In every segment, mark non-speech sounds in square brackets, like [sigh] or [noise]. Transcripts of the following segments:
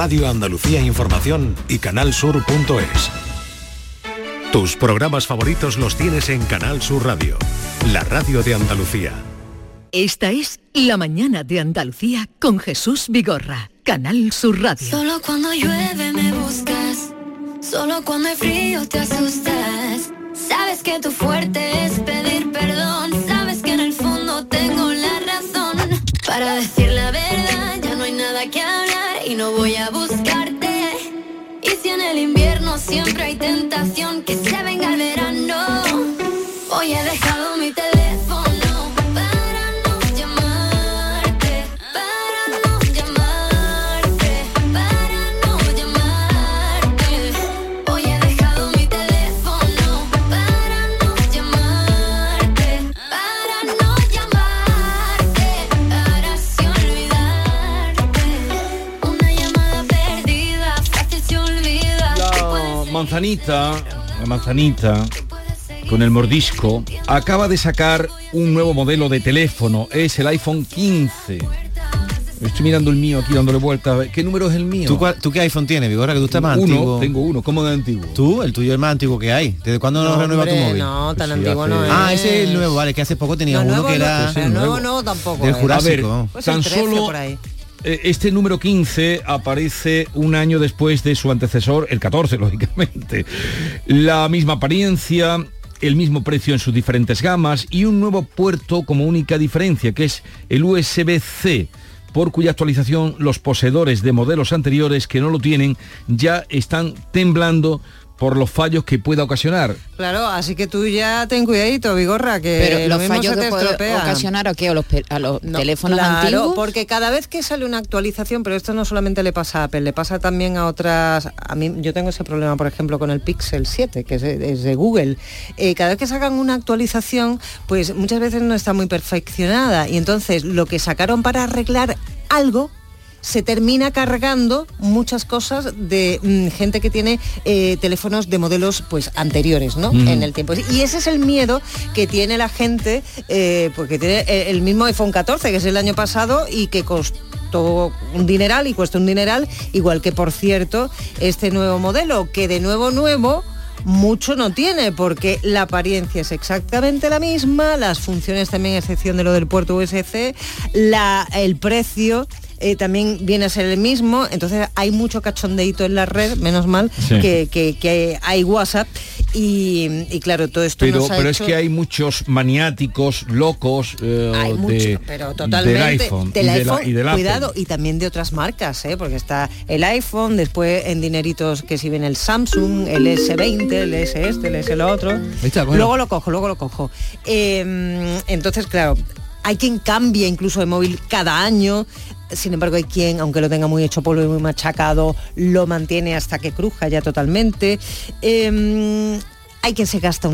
Radio Andalucía Información y canalsur.es. Tus programas favoritos los tienes en Canal Sur Radio, la radio de Andalucía. Esta es La mañana de Andalucía con Jesús Vigorra, Canal Sur Radio. Solo cuando llueve me buscas, solo cuando hay frío te asustas. Sabes que tu fuerte es pedir perdón, voy a buscarte. Y si en el invierno siempre hay tentación que se venga manzanita, la manzanita, con el mordisco, acaba de sacar un nuevo modelo de teléfono. Es el iPhone 15. Estoy mirando el mío aquí dándole vueltas. ¿Qué número es el mío? ¿Tú, cuál- tú qué iPhone tienes, Vigora? Que tú estás más uno, antiguo. tengo uno. ¿Cómo de antiguo? Tú, el tuyo es el más antiguo que hay. ¿Desde cuándo no, renueva tu móvil? No, tan Sí, antiguo hace- no es. Ah, ese es el nuevo, vale, que hace poco tenía No, uno nuevo que no, era pero el nuevo nuevo. no tampoco. del eh. Jurásico. Pues Tan el 13 solo- por ahí. Este número 15 aparece un año después de su antecesor, el 14, [laughs] lógicamente. La misma apariencia, el mismo precio en sus diferentes gamas y un nuevo puerto como única diferencia, que es el USB-C, por cuya actualización los poseedores de modelos anteriores que no lo tienen ya están temblando por los fallos que pueda ocasionar. Claro, así que tú ya ten cuidadito, Vigorra, que Pero lo los mismo fallos se que te puede estropean. ocasionar a qué a los, a los No, teléfonos claro, antiguos. porque cada vez que sale una actualización, pero esto no solamente le pasa a Apple, le pasa también a otras. A mí, yo tengo ese problema, por ejemplo, con el Pixel 7, que es de, es de Google. Eh, cada vez que sacan una actualización, pues muchas veces no está muy perfeccionada. Y entonces lo que sacaron para arreglar algo se termina cargando muchas cosas de mm, gente que tiene eh, teléfonos de modelos pues anteriores, ¿no? Mm. En el tiempo. Y ese es el miedo que tiene la gente, eh, porque tiene el el mismo iPhone 14, que es el año pasado y que costó un dineral y cuesta un dineral, igual que por cierto este nuevo modelo, que de nuevo nuevo mucho no tiene porque la apariencia es exactamente la misma, las funciones también, a excepción de lo del puerto USB-C, la, el precio eh, también viene a ser el mismo, entonces hay mucho cachondeito en la red, menos mal Sí. que, que- que hay WhatsApp y, y claro, todo esto Pero, nos ha pero hecho- es que hay muchos maniáticos, locos eh, hay de- mucho, pero totalmente del iPhone, del y, de la- iPhone, y del Apple. cuidado y también de otras marcas ¿eh? porque está el iPhone después en dineritos que si viene el Samsung el S20 el S este el S lo otro está, bueno. luego lo cojo luego lo cojo Eh, entonces claro hay quien cambia incluso de móvil cada año sin embargo hay quien, aunque lo tenga muy hecho polvo y muy machacado, lo mantiene hasta que cruja ya totalmente. Eh, hay quien se gasta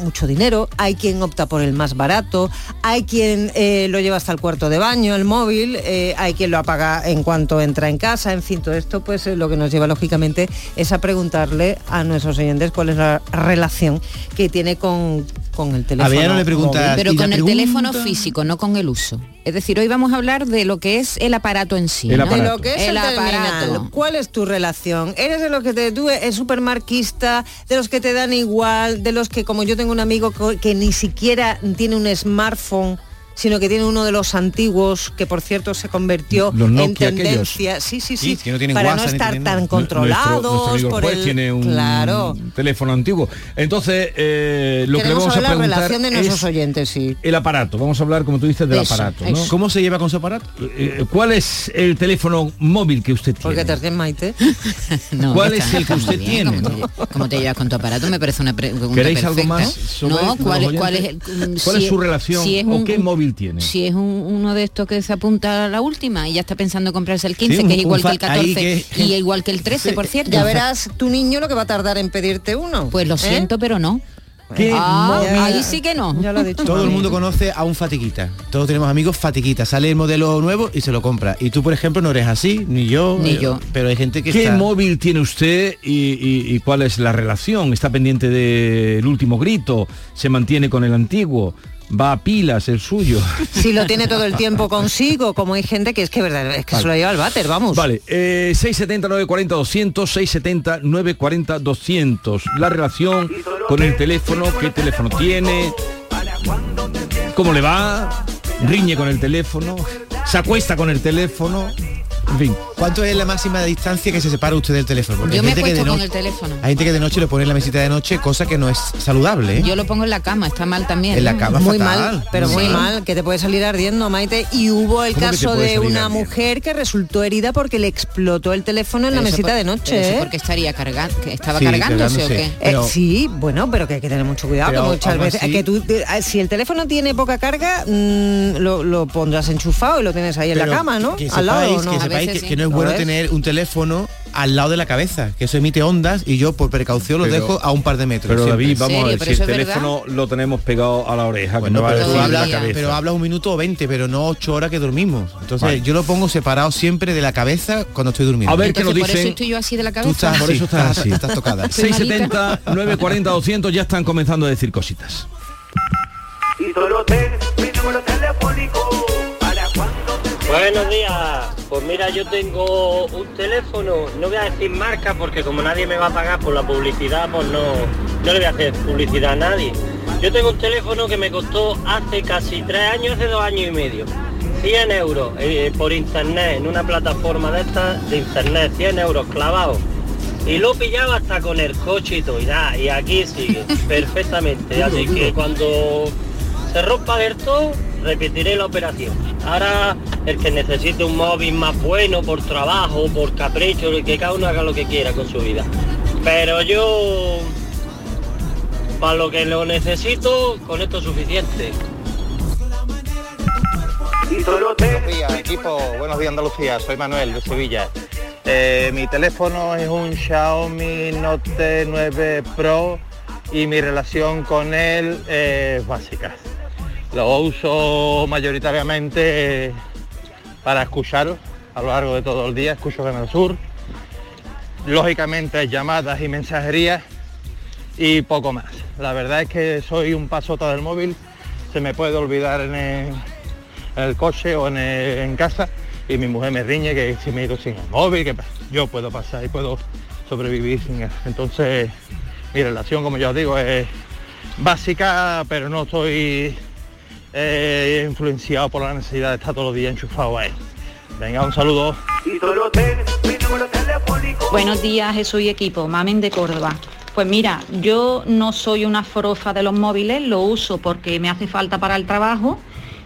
mucho dinero, hay quien opta por el más barato, hay quien eh, lo lleva hasta el cuarto de baño, el móvil, eh, hay quien lo apaga en cuanto entra en casa, en fin, todo esto pues eh, lo que nos lleva lógicamente es a preguntarle a nuestros oyentes cuál es la relación que tiene con, con el teléfono. le móvil. Pero con el pregunta- teléfono físico, no con el uso. Es decir, hoy vamos a hablar de lo que es el aparato en sí. El ¿no? de aparato. lo que es el, El terminal. aparato. ¿Cuál es tu relación? ¿Eres de los que te tú es supermarquista, de los que te dan igual, de los que como yo tengo un amigo que ni siquiera tiene un smartphone? Sino que tiene uno de los antiguos que por cierto se convirtió Los en tendencia sí sí sí, Sí, que no tienen para WhatsApp no estar tan controlados Nuestro, nuestro amigo por juez el tiene un claro teléfono antiguo. Entonces, eh, lo que le queremos vamos a saber la preguntar relación de nuestros es oyentes sí el aparato. Vamos a hablar, como tú dices, del Eso, aparato. ¿Cómo se lleva con su aparato? Eh, ¿Cuál es el teléfono móvil que usted tiene? porque te Maite [laughs] No, ¿Cuál es el que usted bien. tiene? ¿Cómo te, cómo te llevas con tu aparato? Me parece una pregunta ¿Queréis algo más sobre no, ¿cuál, es- cuál es, el- ¿Cuál si es su relación si es o qué móvil tiene? Si es un- uno de estos que se apunta a la última y ya está pensando en comprarse el 15, Sí, un- que es igual que el 14 ahí que- y igual que el 13, por cierto. ya verás tu niño lo que va a tardar en pedirte uno Pues lo ¿eh? siento, pero no. ¿Qué Ah, ahí sí que no. ya lo ha dicho Todo el mundo conoce a un fatiquita. Todos tenemos amigos fatiquita. Sale el modelo nuevo y se lo compra. Y tú, por ejemplo, no eres así, ni yo. Ni eh, yo. Pero hay gente que ¿Qué está... móvil tiene usted y, y- y cuál es la relación? ¿Está pendiente del último grito? ¿Se mantiene con el antiguo? Va a pilas el suyo. Si lo tiene todo el tiempo consigo, como hay gente que es que verdad, es que se lo lleva al váter, vamos. Vale, eh, 670 940 200, 670 940 200. La relación con el teléfono, qué teléfono tiene, cómo le va, riñe con el teléfono, se acuesta con el teléfono. En fin, ¿Cuánto es la máxima distancia que se separa usted del teléfono? Porque Yo hay me gente que de acuesto con el teléfono. Hay gente que de noche lo pone en la mesita de noche, cosa que no es saludable. ¿eh? Yo lo pongo en la cama, está mal también. En la cama muy fatal. mal, pero muy mal, que te puede salir ardiendo, Maite. Y hubo el ¿Cómo que te caso de una ardiendo? mujer que resultó herida porque le explotó el teléfono en la Pero mesita por- de noche. eso ¿eh? porque estaría cargando, que estaba Sí, cargándose o qué. Eh, sí, bueno, pero que hay que tener mucho cuidado, Pero que muchas veces así- que tú, eh, si el teléfono tiene poca carga, mm, lo, lo pondrás enchufado y lo tienes ahí en la cama, ¿no? Al lado, sepáis, ¿o no? Que, A sepáis veces que, sí. que no es ¿Lo bueno ves? tener un teléfono al lado de la cabeza, que eso emite ondas y yo por precaución lo Pero- dejo a un par de metros. pero siempre. David, vamos a ver, ¿Pero si el teléfono lo tenemos pegado a la oreja, que Bueno, no pero, cabeza. hablas un minuto o 20, pero no ocho horas que dormimos. Entonces Vale. yo lo pongo separado siempre de la cabeza cuando estoy durmiendo. A ver qué nos Entonces, por eso dicen. estoy yo así de la Tú cabeza. estás Por así, eso estás así. estás tocada. Soy 670 940 200 ya están comenzando a decir cositas. y solo ten mi número telefónico para cuando te Buenos días. Pues mira, yo tengo un teléfono, no voy a decir marca porque como nadie me va a pagar por la publicidad, pues no, no le voy a hacer publicidad a nadie. Yo tengo un teléfono que me costó hace casi tres años, hace dos años y medio. 100 euros eh, por internet, en una plataforma de estas de internet, 100 euros clavados. Y lo pillaba hasta con el coche y todo, y nada, y aquí sigue, [laughs] perfectamente. Así que cuando se rompa del todo, repetiré la operación. Ahora, el que necesite un móvil más bueno por trabajo, por capricho, que cada uno haga lo que quiera con su vida. Pero yo, para lo que lo necesito, con esto es suficiente. Buenos días, equipo. Buenos días, Andalucía. Soy Manuel de Sevilla. Eh, mi teléfono es un Xiaomi Note 9 Pro y mi relación con él es básica. Lo uso mayoritariamente para escuchar a lo largo de todo el día. Escucho Canal Sur. Lógicamente llamadas y mensajerías y poco más. La verdad es que soy un pasota del móvil. Se me puede olvidar en el, coche o en, en casa y mi mujer me riñe que si me he ido sin el móvil, que yo puedo pasar y puedo sobrevivir sin él. Entonces mi relación, como ya os digo, es básica, pero no estoy eh, influenciado por la necesidad de estar todos los días enchufado a él. Venga, un saludo. Buenos días, Jesús y equipo. Mamen de Córdoba. Pues mira, yo no soy una forofa de los móviles, lo uso porque me hace falta para el trabajo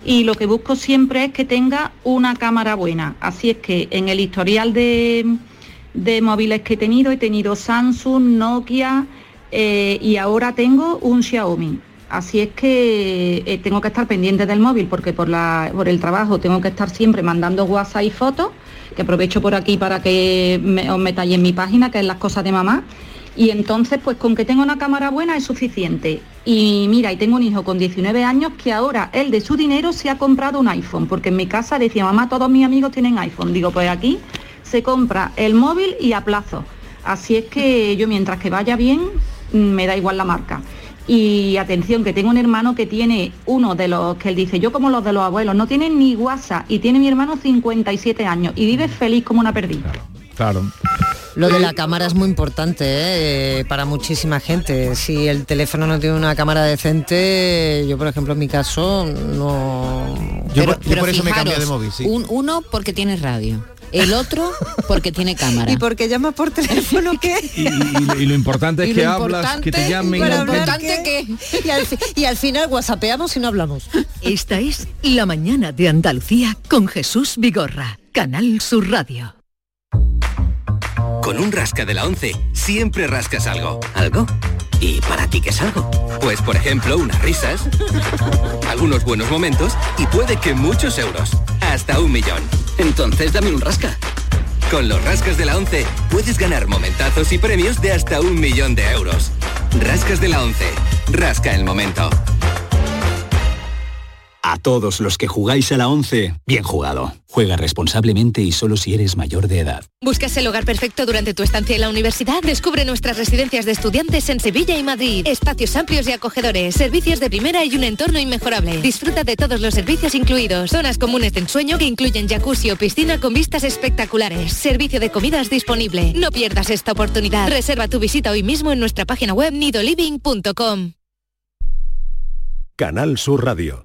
y lo que busco siempre es que tenga una cámara buena. Así es que en el historial de, de móviles que he tenido, he tenido Samsung, Nokia eh, y ahora tengo un Xiaomi. Así es que eh, tengo que estar pendiente del móvil porque por, la, por el trabajo tengo que estar siempre mandando WhatsApp y fotos, que aprovecho por aquí para que os metáis en mi página, que es las cosas de mamá. Y entonces, pues con que tenga una cámara buena es suficiente. Y mira, y tengo un hijo con 19 años que ahora él de su dinero se ha comprado un iPhone, porque en mi casa decía, mamá, todos mis amigos tienen iPhone. Digo, pues aquí se compra el móvil y a plazo. Así es que yo mientras que vaya bien, me da igual la marca. Y atención, que tengo un hermano que tiene uno de los que él dice, yo como los de los abuelos, no tiene ni WhatsApp y tiene mi hermano 57 años y vive feliz como una perdida. Claro. Lo de la cámara es muy importante ¿eh? para muchísima gente. Si el teléfono no tiene una cámara decente, yo por ejemplo en mi caso no... Yo, por, yo por eso me cambié de móvil, sí. un- uno porque tiene radio, el otro porque tiene cámara. ¿Y por qué llama por teléfono qué? Y, y- y lo importante es que hablas, que te llamen. y lo importante que- Y al, fi- y al final whatsappeamos y no hablamos. Esta es La mañana de Andalucía con Jesús Vigorra, Canal Sur Radio. Con un rasca de la 11 siempre rascas algo. ¿Algo? ¿Y para ti qué es algo? Pues por ejemplo unas risas, [laughs] algunos buenos momentos y puede que muchos euros. Hasta un millón. Entonces dame un rasca. Con los rascas de la 11 puedes ganar momentazos y premios de hasta un millón de euros. Rascas de la 11. Rasca el momento. A todos los que jugáis a la 11, bien jugado. Juega responsablemente y solo si eres mayor de edad. ¿Buscas el hogar perfecto durante tu estancia en la universidad? Descubre nuestras residencias de estudiantes en Sevilla y Madrid. Espacios amplios y acogedores, servicios de primera y un entorno inmejorable. Disfruta de todos los servicios incluidos. Zonas comunes de ensueño que incluyen jacuzzi o piscina con vistas espectaculares. Servicio de comidas disponible. No pierdas esta oportunidad. Reserva tu visita hoy mismo en nuestra página web nidoliving.com. Canal Sur Radio,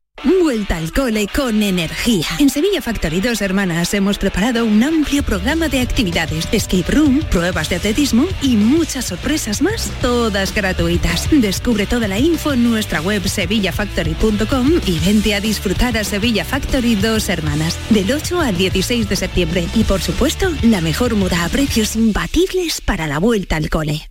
Vuelta al cole con energía. En Sevilla Factory Dos Hermanas hemos preparado un amplio programa de actividades, escape room, pruebas de atletismo y muchas sorpresas más, todas gratuitas. Descubre toda la info en nuestra web sevillafactory.com y vente a disfrutar a Sevilla Factory Dos Hermanas del 8 al 16 de septiembre. Y por supuesto, la mejor muda a precios imbatibles para la vuelta al cole.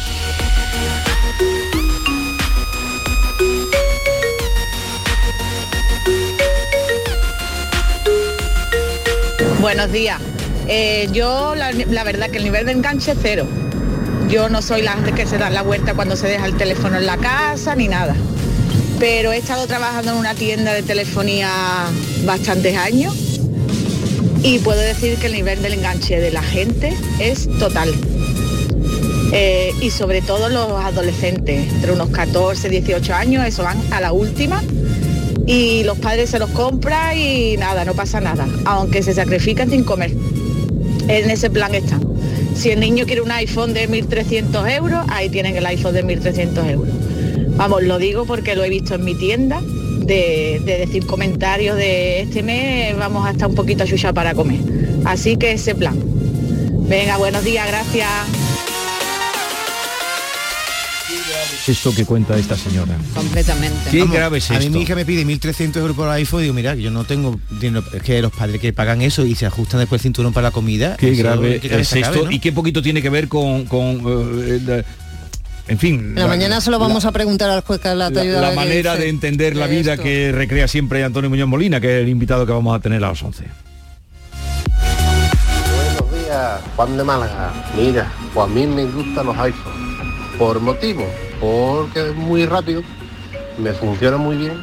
Buenos días. Eh, yo la, verdad que el nivel de enganche es cero. Yo no soy la gente que se da la vuelta cuando se deja el teléfono en la casa ni nada. Pero he estado trabajando en una tienda de telefonía bastantes años y puedo decir que el nivel del enganche de la gente es total. Eh, y sobre todo los adolescentes, entre unos 14, 18 años, eso van a la última y los padres se los compran y nada, no pasa nada, aunque se sacrifican sin comer. En ese plan están. Si el niño quiere un iPhone de 1.300 euros, ahí tienen el iPhone de 1.300 euros. Vamos, lo digo porque lo he visto en mi tienda, de, de decir comentarios de este mes vamos a estar un poquito chucha para comer. Así que ese plan. Venga, buenos días, gracias. Esto que cuenta esta señora. Completamente. Qué Vamos, grave es A mí esto. mi hija me pide 1.300 euros por iPhone y digo, mira, que yo no tengo dinero. Es que los padres que pagan eso y se ajustan después el cinturón para la comida. Qué eso, grave qué es esto cabe, ¿no? y qué poquito tiene que ver con... con, eh, la- en fin... La, mañana se lo vamos a preguntar al juez Carla la, la manera de entender la vida esto. que recrea siempre Antonio Muñoz Molina, que es el invitado que vamos a tener a las 11. Buenos días, Juan de Málaga. Mira, pues a mí me gustan los iPhones. Por motivo, porque es muy rápido, me funciona muy bien.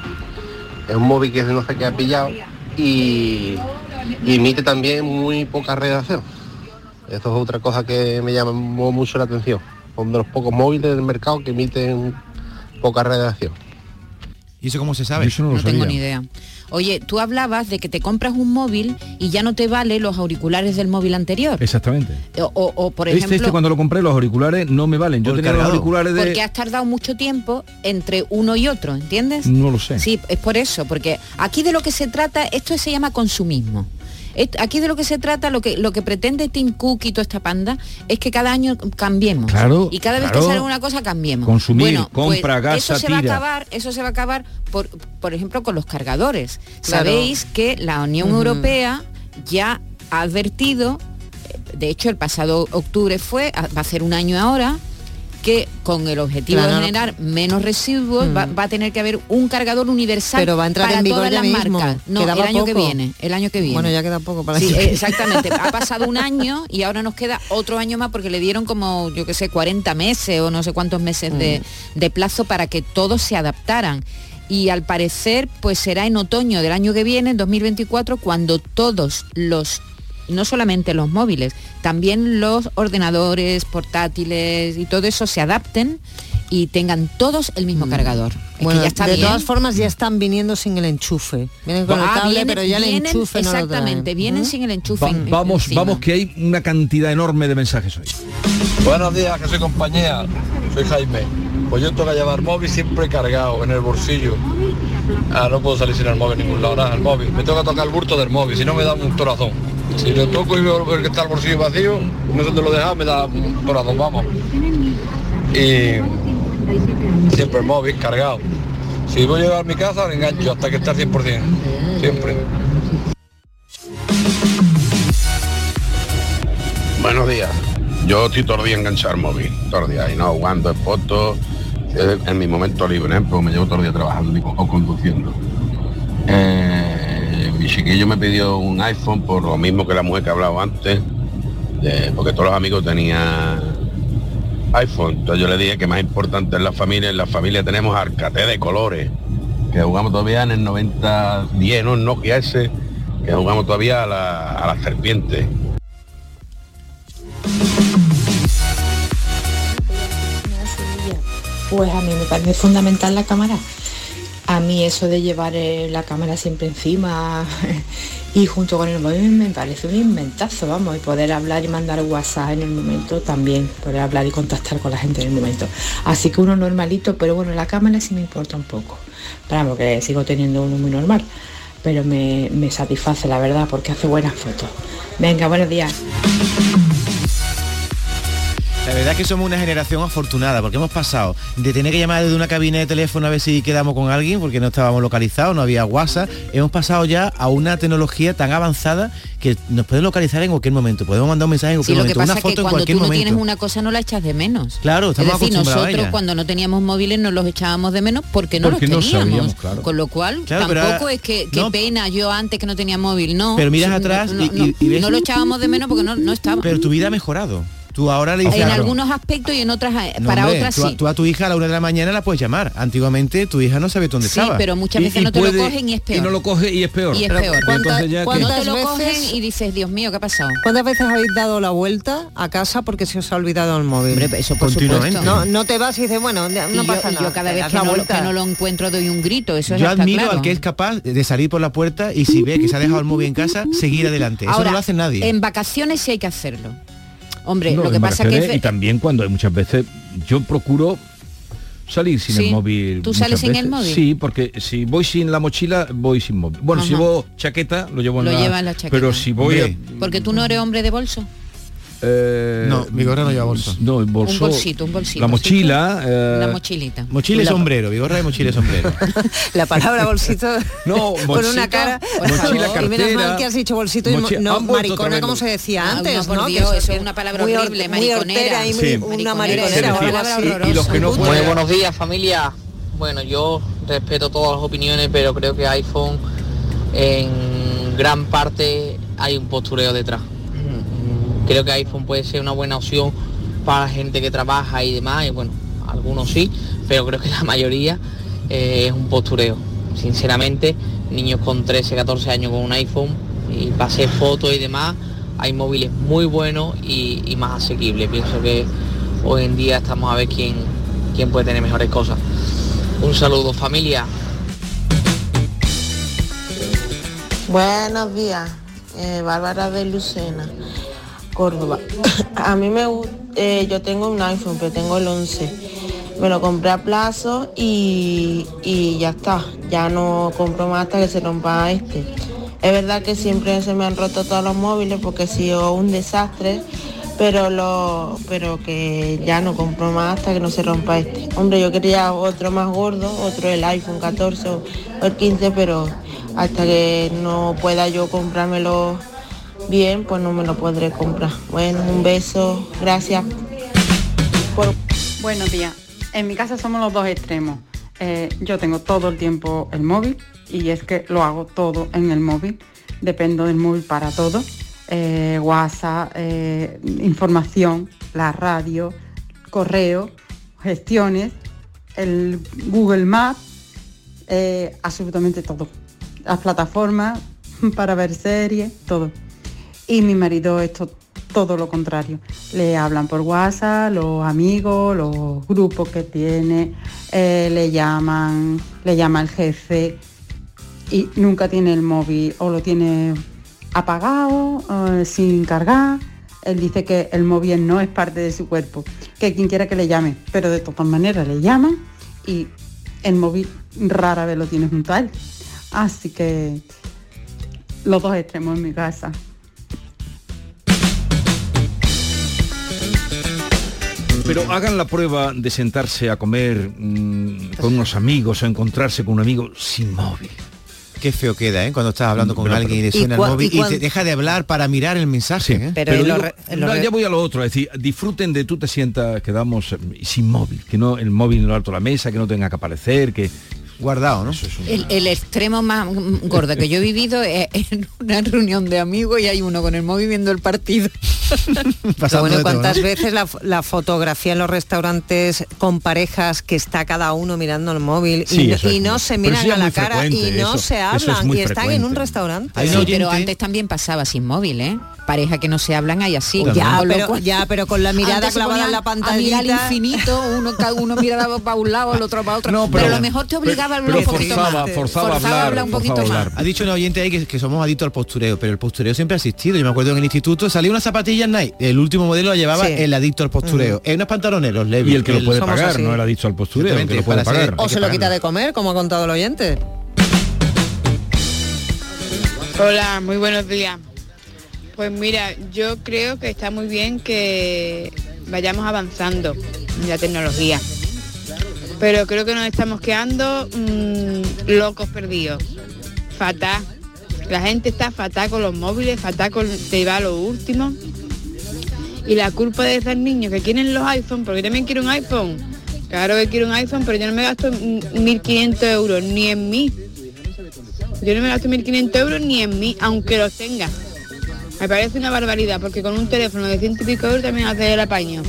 Es un móvil que no sé qué ha pillado y, y emite también muy poca redacción. Esto es otra cosa que me llama mucho la atención. Son de los pocos móviles del mercado que emiten poca redacción. ¿Y eso cómo se sabe? Eso no lo No tengo ni idea. Oye, tú hablabas de que te compras un móvil y ya no te vale los auriculares del móvil anterior. Exactamente. O, o- o, por este, ejemplo, este cuando lo compré los auriculares no me valen. Yo tenía los auriculares de... porque has tardado mucho tiempo entre uno y otro, ¿entiendes? No lo sé. Sí, es por eso, porque aquí de lo que se trata, esto se llama consumismo. Aquí de lo que se trata, lo que lo que pretende Tim Cook y toda esta panda, es que cada año cambiemos. Claro, y cada vez claro. que sale una cosa cambiemos. Consumir, Bueno, pues compra, gasa, eso se va a acabar, eso se va a acabar por, por ejemplo con los cargadores. Claro. Sabéis que la Unión. Europea ya ha advertido, de hecho el pasado octubre fue, va a ser un año ahora, que con el objetivo Claro. de generar menos residuos va, Mm. va a tener que haber un cargador universal Pero va a entrar para en vigor todas ya las mismo. marcas. No, Quedaba el año que viene, el año que viene. Bueno, ya queda poco para Sí, que exactamente. ha [laughs] pasado un año y ahora nos queda otro año más porque le dieron como, yo qué sé, 40 meses o no sé cuántos meses de, Mm. de plazo para que todos se adaptaran. Y al parecer, pues será en otoño del año que viene, en 2024, cuando todos los no solamente los móviles, también los ordenadores portátiles y todo eso se adapten y tengan todos el mismo cargador. Es que Bueno, ya está de bien. todas formas ya están viniendo sin el enchufe. Vienen con el Ah, cable, vienen- pero ya el enchufe no lo Exactamente, vienen ¿Mm? sin el enchufe. Va- en- vamos, encima. vamos, que hay una cantidad enorme de mensajes hoy. Buenos días, que soy compañía. Soy Jaime. Pues yo tengo que llevar móvil siempre cargado en el bolsillo. Ah, no puedo salir sin el móvil en ningún lado, nada, el móvil. Me tengo que tocar el bulto del móvil, si no me da un torazón. Si lo toco y veo que está el bolsillo vacío, no sé dónde lo deja, me da un torazón, vamos. Y siempre el móvil cargado. Si voy a llevar a mi casa, engancho hasta que esté al 100%. Siempre. Buenos días. Yo estoy todo el día enganchado al móvil, todo el día, y no aguanto fotos en mi momento libre, ¿eh? porque me llevo todo el día trabajando o conduciendo. Eh, mi chiquillo me pidió un iPhone por lo mismo que la mujer que he hablado antes, porque todos los amigos tenían iPhone. Entonces yo le dije que más importante en la familia, en la familia tenemos arcate de colores, que jugamos todavía en el 90-10, ¿no? El Nokia ese, que jugamos todavía a la, a la serpiente. Pues a mí me parece fundamental la cámara. A mí eso de llevar eh, la cámara siempre encima [laughs] y junto con el móvil me parece un inventazo, vamos, y poder hablar y mandar WhatsApp en el momento también, poder hablar y contactar con la gente en el momento. Así que uno normalito, pero bueno, la cámara sí me importa un poco. Pero vamos, que sigo teniendo uno muy normal, pero me, me satisface la verdad porque hace buenas fotos. Venga, buenos días. La verdad es que somos una generación afortunada porque hemos pasado de tener que llamar desde una cabina de teléfono a ver si quedamos con alguien porque no estábamos localizados, no había WhatsApp. Hemos pasado ya a una tecnología tan avanzada que nos pueden localizar en cualquier momento. Podemos mandar un mensaje en Sí, cualquier que momento, pasa una es que foto en cuando cualquier tú no momento. tienes una cosa no la echas de menos. Claro, estamos Es decir, acostumbrados a nosotros ella. cuando no teníamos móviles nos los echábamos de menos porque no Porque no los teníamos. sabíamos, claro. Con lo cual, Claro, tampoco es que qué no. pena yo antes que no tenía móvil, no. Pero miras Sí, atrás no, y- no, y- y ves- no lo echábamos de menos porque no, no estaba. Pero tu vida ha mejorado. Tú ahora le dices en algunos aspectos y en otras, eh, No, para hombre, otras tú, a- sí. tú a tu hija a la una de la mañana la puedes llamar. Antiguamente tu hija no sabía dónde Sí, estaba. pero muchas veces no te lo cogen y es peor. Y no lo coge y es peor. Y es Pero- peor. no te lo veces- cogen y dices, Dios mío, ¿qué ha pasado? ¿Cuántas veces habéis dado la vuelta a casa porque se os ha olvidado el móvil? Hombre, eso por Continuamente. No, no te vas y dices, bueno, no yo- pasa nada. yo cada vez que la no, que no lo encuentro doy un grito, eso Yo está admiro claro. al que es capaz de salir por la puerta y si ve que se ha dejado el móvil en casa, seguir adelante. Eso no lo hace nadie. En vacaciones sí hay que hacerlo. Hombre, No, lo que pasa que y también cuando hay muchas veces yo procuro salir sin Sí. el móvil. ¿Tú sales sin el móvil? Sí, porque si voy sin la mochila voy sin móvil. Bueno, si llevo chaqueta lo llevo en Lo la, lleva en la chaqueta. Pero si voy a- porque tú no eres hombre de bolso. Eh, No, Vigorra no lleva bolso. No, el bolso. Un bolsito, un bolsito, La ¿sí? mochila. eh, Una mochilita. Mochila y La- sombrero, Vigorra de mochila y sombrero. [laughs] La palabra bolsito No, [laughs] con una cara. mochila, y menos mal cartera, que has dicho bolsito y no maricona como se decía Ah, antes, no, por ¿no? Dios, eso es una palabra muy hor- horrible, muy mariconera. y Sí. muy- una Mariconera, es una palabra horrorosa. y los que no Muy pueden- Muy buenos días familia. Bueno, yo respeto todas las opiniones, pero creo que iPhone en gran parte hay un postureo detrás. Creo que iPhone puede ser una buena opción para gente que trabaja y demás, y bueno, algunos sí, pero creo que la mayoría eh, es un postureo. Sinceramente, niños con 13, 14 años con un iPhone y hacer fotos y demás, hay móviles muy buenos y, y más asequibles. Pienso que hoy en día estamos a ver quién, quién puede tener mejores cosas. Un saludo familia. Buenos días, eh, Bárbara de Lucena, Córdoba. A mí me gusta, yo tengo un iPhone, pero tengo el 11. Me lo compré a plazo y, y ya está. Ya no compro más hasta que se rompa este. Es verdad que siempre se me han roto todos los móviles porque ha sido un desastre, pero lo, pero que ya no compro más hasta que no se rompa este. Hombre, yo quería otro más gordo, otro el iPhone 14 o el 15, pero hasta que no pueda yo comprármelo bien, pues no me lo podré comprar. Bueno, un beso, gracias. Buenos días. En mi casa somos los dos extremos. Eh, yo tengo todo el tiempo el móvil y es que lo hago todo en el móvil. Dependo del móvil para todo. Eh, WhatsApp, eh, información, la radio, correo, gestiones, el Google Maps, absolutamente todo. Las plataformas [laughs] para ver series, todo. Y mi marido esto todo lo contrario. Le hablan por WhatsApp, los amigos, los grupos que tiene, eh, le llaman, le llama el jefe y nunca tiene el móvil o lo tiene apagado, eh, sin cargar. Él dice que el móvil no es parte de su cuerpo, que quien quiera que le llame, pero de todas maneras le llaman y el móvil rara vez lo tiene junto a. Así que los dos extremos en mi casa. Pero hagan la prueba de sentarse a comer mm, con unos amigos o encontrarse con un amigo sin móvil. Qué feo queda, ¿eh? Cuando estás hablando con Pero- alguien y le ¿Y suena el móvil y te deja de hablar para mirar el mensaje. ¿eh? Pero digo, no, ya voy a lo otro, es decir, disfruten de tú te sientas, quedamos eh, sin móvil, que no el móvil en lo alto de la mesa, que no tenga que aparecer, que guardado, ¿no? El, el extremo más gordo que yo he vivido es en una reunión de amigos y hay uno con el móvil viendo el partido. [laughs] Pero bueno, ¿cuántas veces la, la fotografía en los restaurantes con parejas que está cada uno mirando el móvil Sí, y, no- eso es y no muy- se miran a es la cara y no eso- se es hablan muy y están en un restaurante? Sí, pero antes también pasaba sin móvil, ¿eh? Pareja que no se hablan hay así. Ya, pero- cual- ya, pero con la mirada clavada en la ponían A mirar al infinito, uno, cada uno miraba para un lado, el otro para otro. pero, pero- a lo mejor te obligaba a hablar un poquito más. forzaba a hablar un poquito más. Ha dicho un oyente ahí que, que somos adictos al postureo, pero el postureo siempre ha existido. Yo me acuerdo en el instituto salía unas zapatillas Nike, el último modelo la llevaba Sí. el adicto al postureo. En unos pantalones, los Levi's. y el que lo puede pagar, así. no el adicto al postureo, el que lo puede pagar. O se lo quita de comer, como ha contado el oyente. Hola, muy buenos días. Pues mira, yo creo que está muy bien que vayamos avanzando en la tecnología. Pero creo que nos estamos quedando mm, locos perdidos. Fatal. La gente está fatal con los móviles, fatal con te va lo último. Y la culpa de esos niños que quieren los iPhones, porque yo también quiero un iPhone. Claro que quiero un iPhone, pero yo no me gasto mm, 1.500 euros ni en mí. Yo no me gasto 1.500 euros ni en mí, aunque los tenga. Me parece una barbaridad, porque con un teléfono de ciento y pico euros también hace el apaño.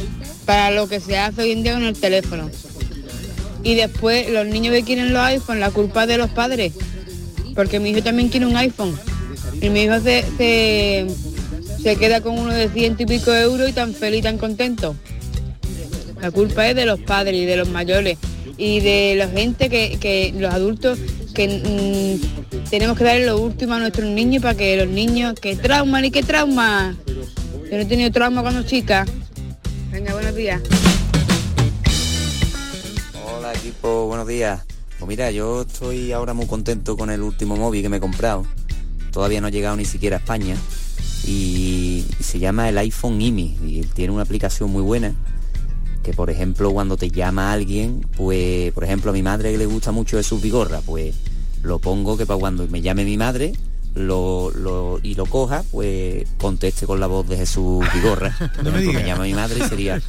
Para lo que se hace hoy en día con el teléfono. Y después los niños que quieren los iPhones, la culpa es de los padres. Porque mi hijo también quiere un iPhone. Y mi hijo se, se, se queda con uno de ciento y pico euros y tan feliz, tan contento. La culpa es de los padres y de los mayores y de la gente que, que los adultos que mm, tenemos que darle lo último a nuestros niños para que los niños, que trauma ni qué trauma. Yo no he tenido trauma cuando chica. Venga, buenos días. Hola equipo, buenos días. Pues mira, yo estoy ahora muy contento con el último móvil que me he comprado. Todavía no ha llegado ni siquiera a España. Y se llama el iPhone IMI y tiene una aplicación muy buena. Que por ejemplo cuando te llama alguien, pues por ejemplo a mi madre que le gusta mucho de sus bigorras, pues lo pongo que para cuando me llame mi madre lo, lo- y lo coja, pues conteste con la voz de Jesús Vigorra. [laughs] No me digas. llama mi madre y sería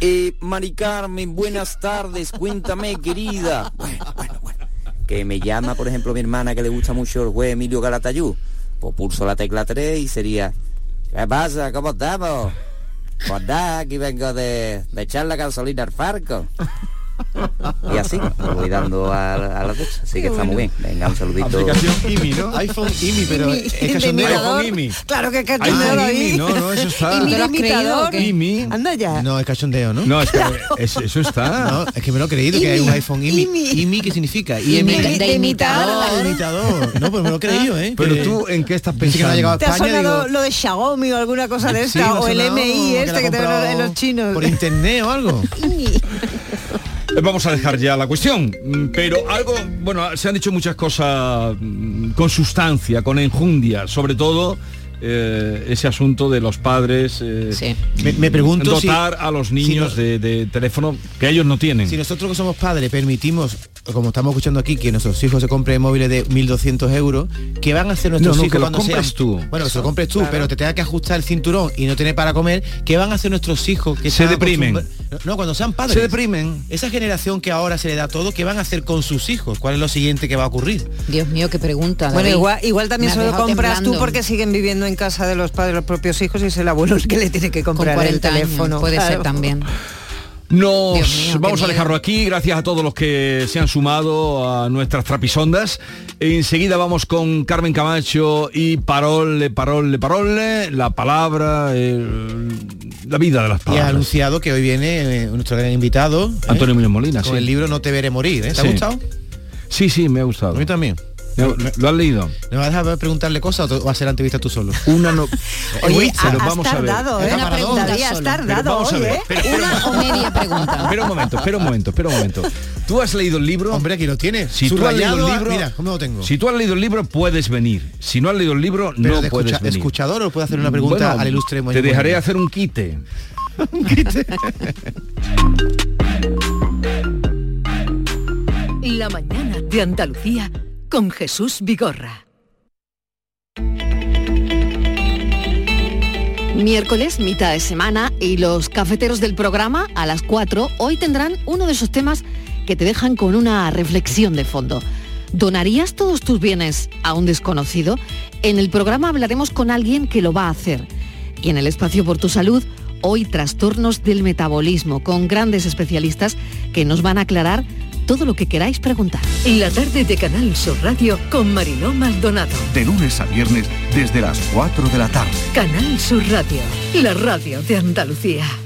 eh, Mari Carmen, buenas tardes, cuéntame, querida. Bueno, bueno, bueno. Que me llama, por ejemplo, mi hermana que le gusta mucho el juez Emilio Galatayú. Pues pulso la tecla 3 y sería, ¿qué pasa? ¿Cómo estamos? Pues nada, aquí vengo de, de echar la gasolina al farco. [laughs] Y así, me voy dando a, a la ducha. Así que está muy bien. Venga, un saludito. Aplicación [laughs] IMI, ¿no? iPhone IMI, pero IMI, es de cachondeo. imitador. iPhone IMI. Claro que es cachondeo. IMI, no, no, eso está. IMI ¿Te lo creído? Anda ya. No, es cachondeo, ¿no? No, es que [laughs] es- eso está. No, es que me lo he creído que hay un iPhone IMI. IMI, ¿qué significa? IMI. de imitador. Ah, de imitador. No, pues me lo he creído, ¿eh? Pero Que- tú, ¿en qué estás Dice que no ha pensando? llegado a ¿Te ha sonado digo, lo de Xiaomi o alguna cosa de esta? o el MI que este que te ven en los chinos. Por internet o algo. Eh, Vamos a dejar ya la cuestión, mm, pero algo, bueno, se han dicho muchas cosas mm, con sustancia, con enjundia, sobre todo eh, ese asunto de los padres eh, Me, me pregunto si- dotar a los niños de teléfono que ellos no tienen. Si nosotros que somos padres permitimos, como estamos escuchando aquí, que nuestros hijos se compren móviles de 1.200 euros, ¿qué van a hacer nuestros No, no, hijos que cuando compres sean- tú. Bueno, se lo compres tú, Claro. pero te tenga que ajustar el cinturón y no tener para comer, ¿qué van a hacer nuestros hijos que Se deprimen. No, cuando sean padres. Se deprimen. Esa generación que ahora se le da todo, ¿qué van a hacer con sus hijos? ¿Cuál es lo siguiente que va a ocurrir? Dios mío, qué pregunta. Bueno, igual, igual también se lo compras tú porque siguen viviendo en casa de los padres los propios hijos y es el abuelo el que le tiene que Con comprar el 40 años, teléfono. puede ser también. Nos mío, vamos a dejarlo aquí, gracias a todos los que se han sumado a nuestras trapisondas. Enseguida vamos con Carmen Camacho y Parole, Parole, Parole, la palabra, el- la vida de las Y ha palabras. anunciado que hoy viene eh, nuestro gran invitado. ¿eh? Antonio Muñoz Molina, Con sí. el libro No te veré morir. ¿eh? ¿Te Sí. ha gustado? Sí, sí, me ha gustado. A mí también. ¿Lo has leído? ¿Me vas a dejar preguntarle cosas o va a ser la entrevista tú solo? Una no. [laughs] Oye, pero has vamos a ver. tardado, ¿eh? Una pregunta, has tardado hoy. ¿eh? O media pregunta. espera un momento, espera un momento, espera un momento. ¿Tú has leído el libro? Hombre, aquí lo tienes. Si tú has leído el libro, Mira, ¿cómo lo tengo? si tú has leído el libro, puedes venir. Si no has leído el libro, Pero no de puedes escucha- venir. escuchador o puede hacer una pregunta Bueno, al ilustre Te dejaré hacer [laughs] un quite. La mañana de Andalucía con Jesús Vigorra. Miércoles, mitad de semana, y los cafeteros del programa, a las 4, hoy tendrán uno de esos temas que te dejan con una reflexión de fondo. ¿Donarías todos tus bienes a un desconocido? En el programa hablaremos con alguien que lo va a hacer. Y en el espacio por tu salud, hoy trastornos del metabolismo, con grandes especialistas que nos van a aclarar todo lo que queráis preguntar. La tarde de Canal Sur Radio con Mariló Maldonado. De lunes a viernes desde las 4 de la tarde. Canal Sur Radio, la radio de Andalucía.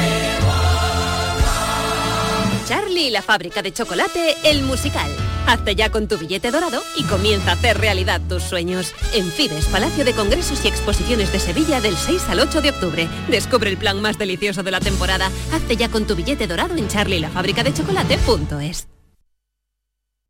Charlie y la fábrica de chocolate, el musical. Hazte ya con tu billete dorado y comienza a hacer realidad tus sueños. En Fides, Palacio de Congresos y Exposiciones de Sevilla del 6 al 8 de octubre. Descubre el plan más delicioso de la temporada. Hazte ya con tu billete dorado en charlielafabricadechocolate.es.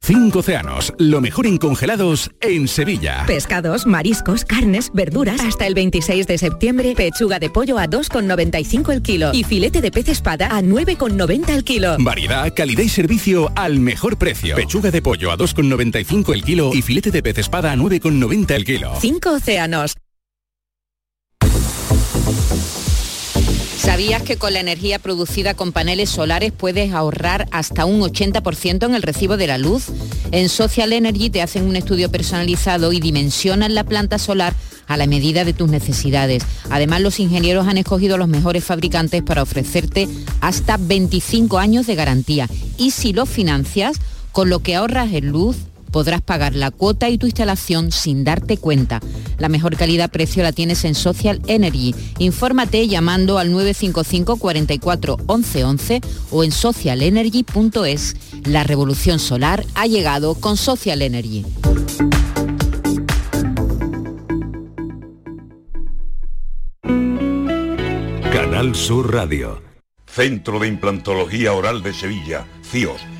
Cinco océanos, lo mejor en congelados en Sevilla. Pescados, mariscos, carnes, verduras. Hasta el 26 de septiembre, pechuga de pollo a 2,95 el kilo y filete de pez espada a 9,90 el kilo. Variedad, calidad y servicio al mejor precio. Pechuga de pollo a 2,95 el kilo y filete de pez espada a 9,90 el kilo. Cinco océanos. ¿Sabías que con la energía producida con paneles solares puedes ahorrar hasta un 80% en el recibo de la luz? En Social Energy te hacen un estudio personalizado y dimensionan la planta solar a la medida de tus necesidades. Además, los ingenieros han escogido los mejores fabricantes para ofrecerte hasta 25 años de garantía. Y si lo financias, con lo que ahorras en luz, podrás pagar la cuota y tu instalación sin darte cuenta. La mejor calidad-precio la tienes en Social Energy. Infórmate llamando al 955 44 11 11 o en socialenergy.es. La revolución solar ha llegado con Social Energy. Canal Sur Radio. Centro de Implantología Oral de Sevilla, CIOS,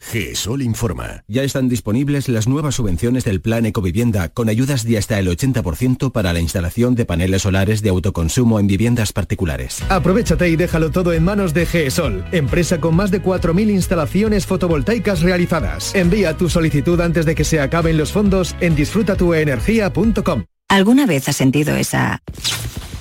GESOL informa. Ya están disponibles las nuevas subvenciones del Plan Ecovivienda con ayudas de hasta el 80% para la instalación de paneles solares de autoconsumo en viviendas particulares. Aprovechate y déjalo todo en manos de GESOL, empresa con más de 4.000 instalaciones fotovoltaicas realizadas. Envía tu solicitud antes de que se acaben los fondos en disfrutatuenergia.com. ¿Alguna vez has sentido esa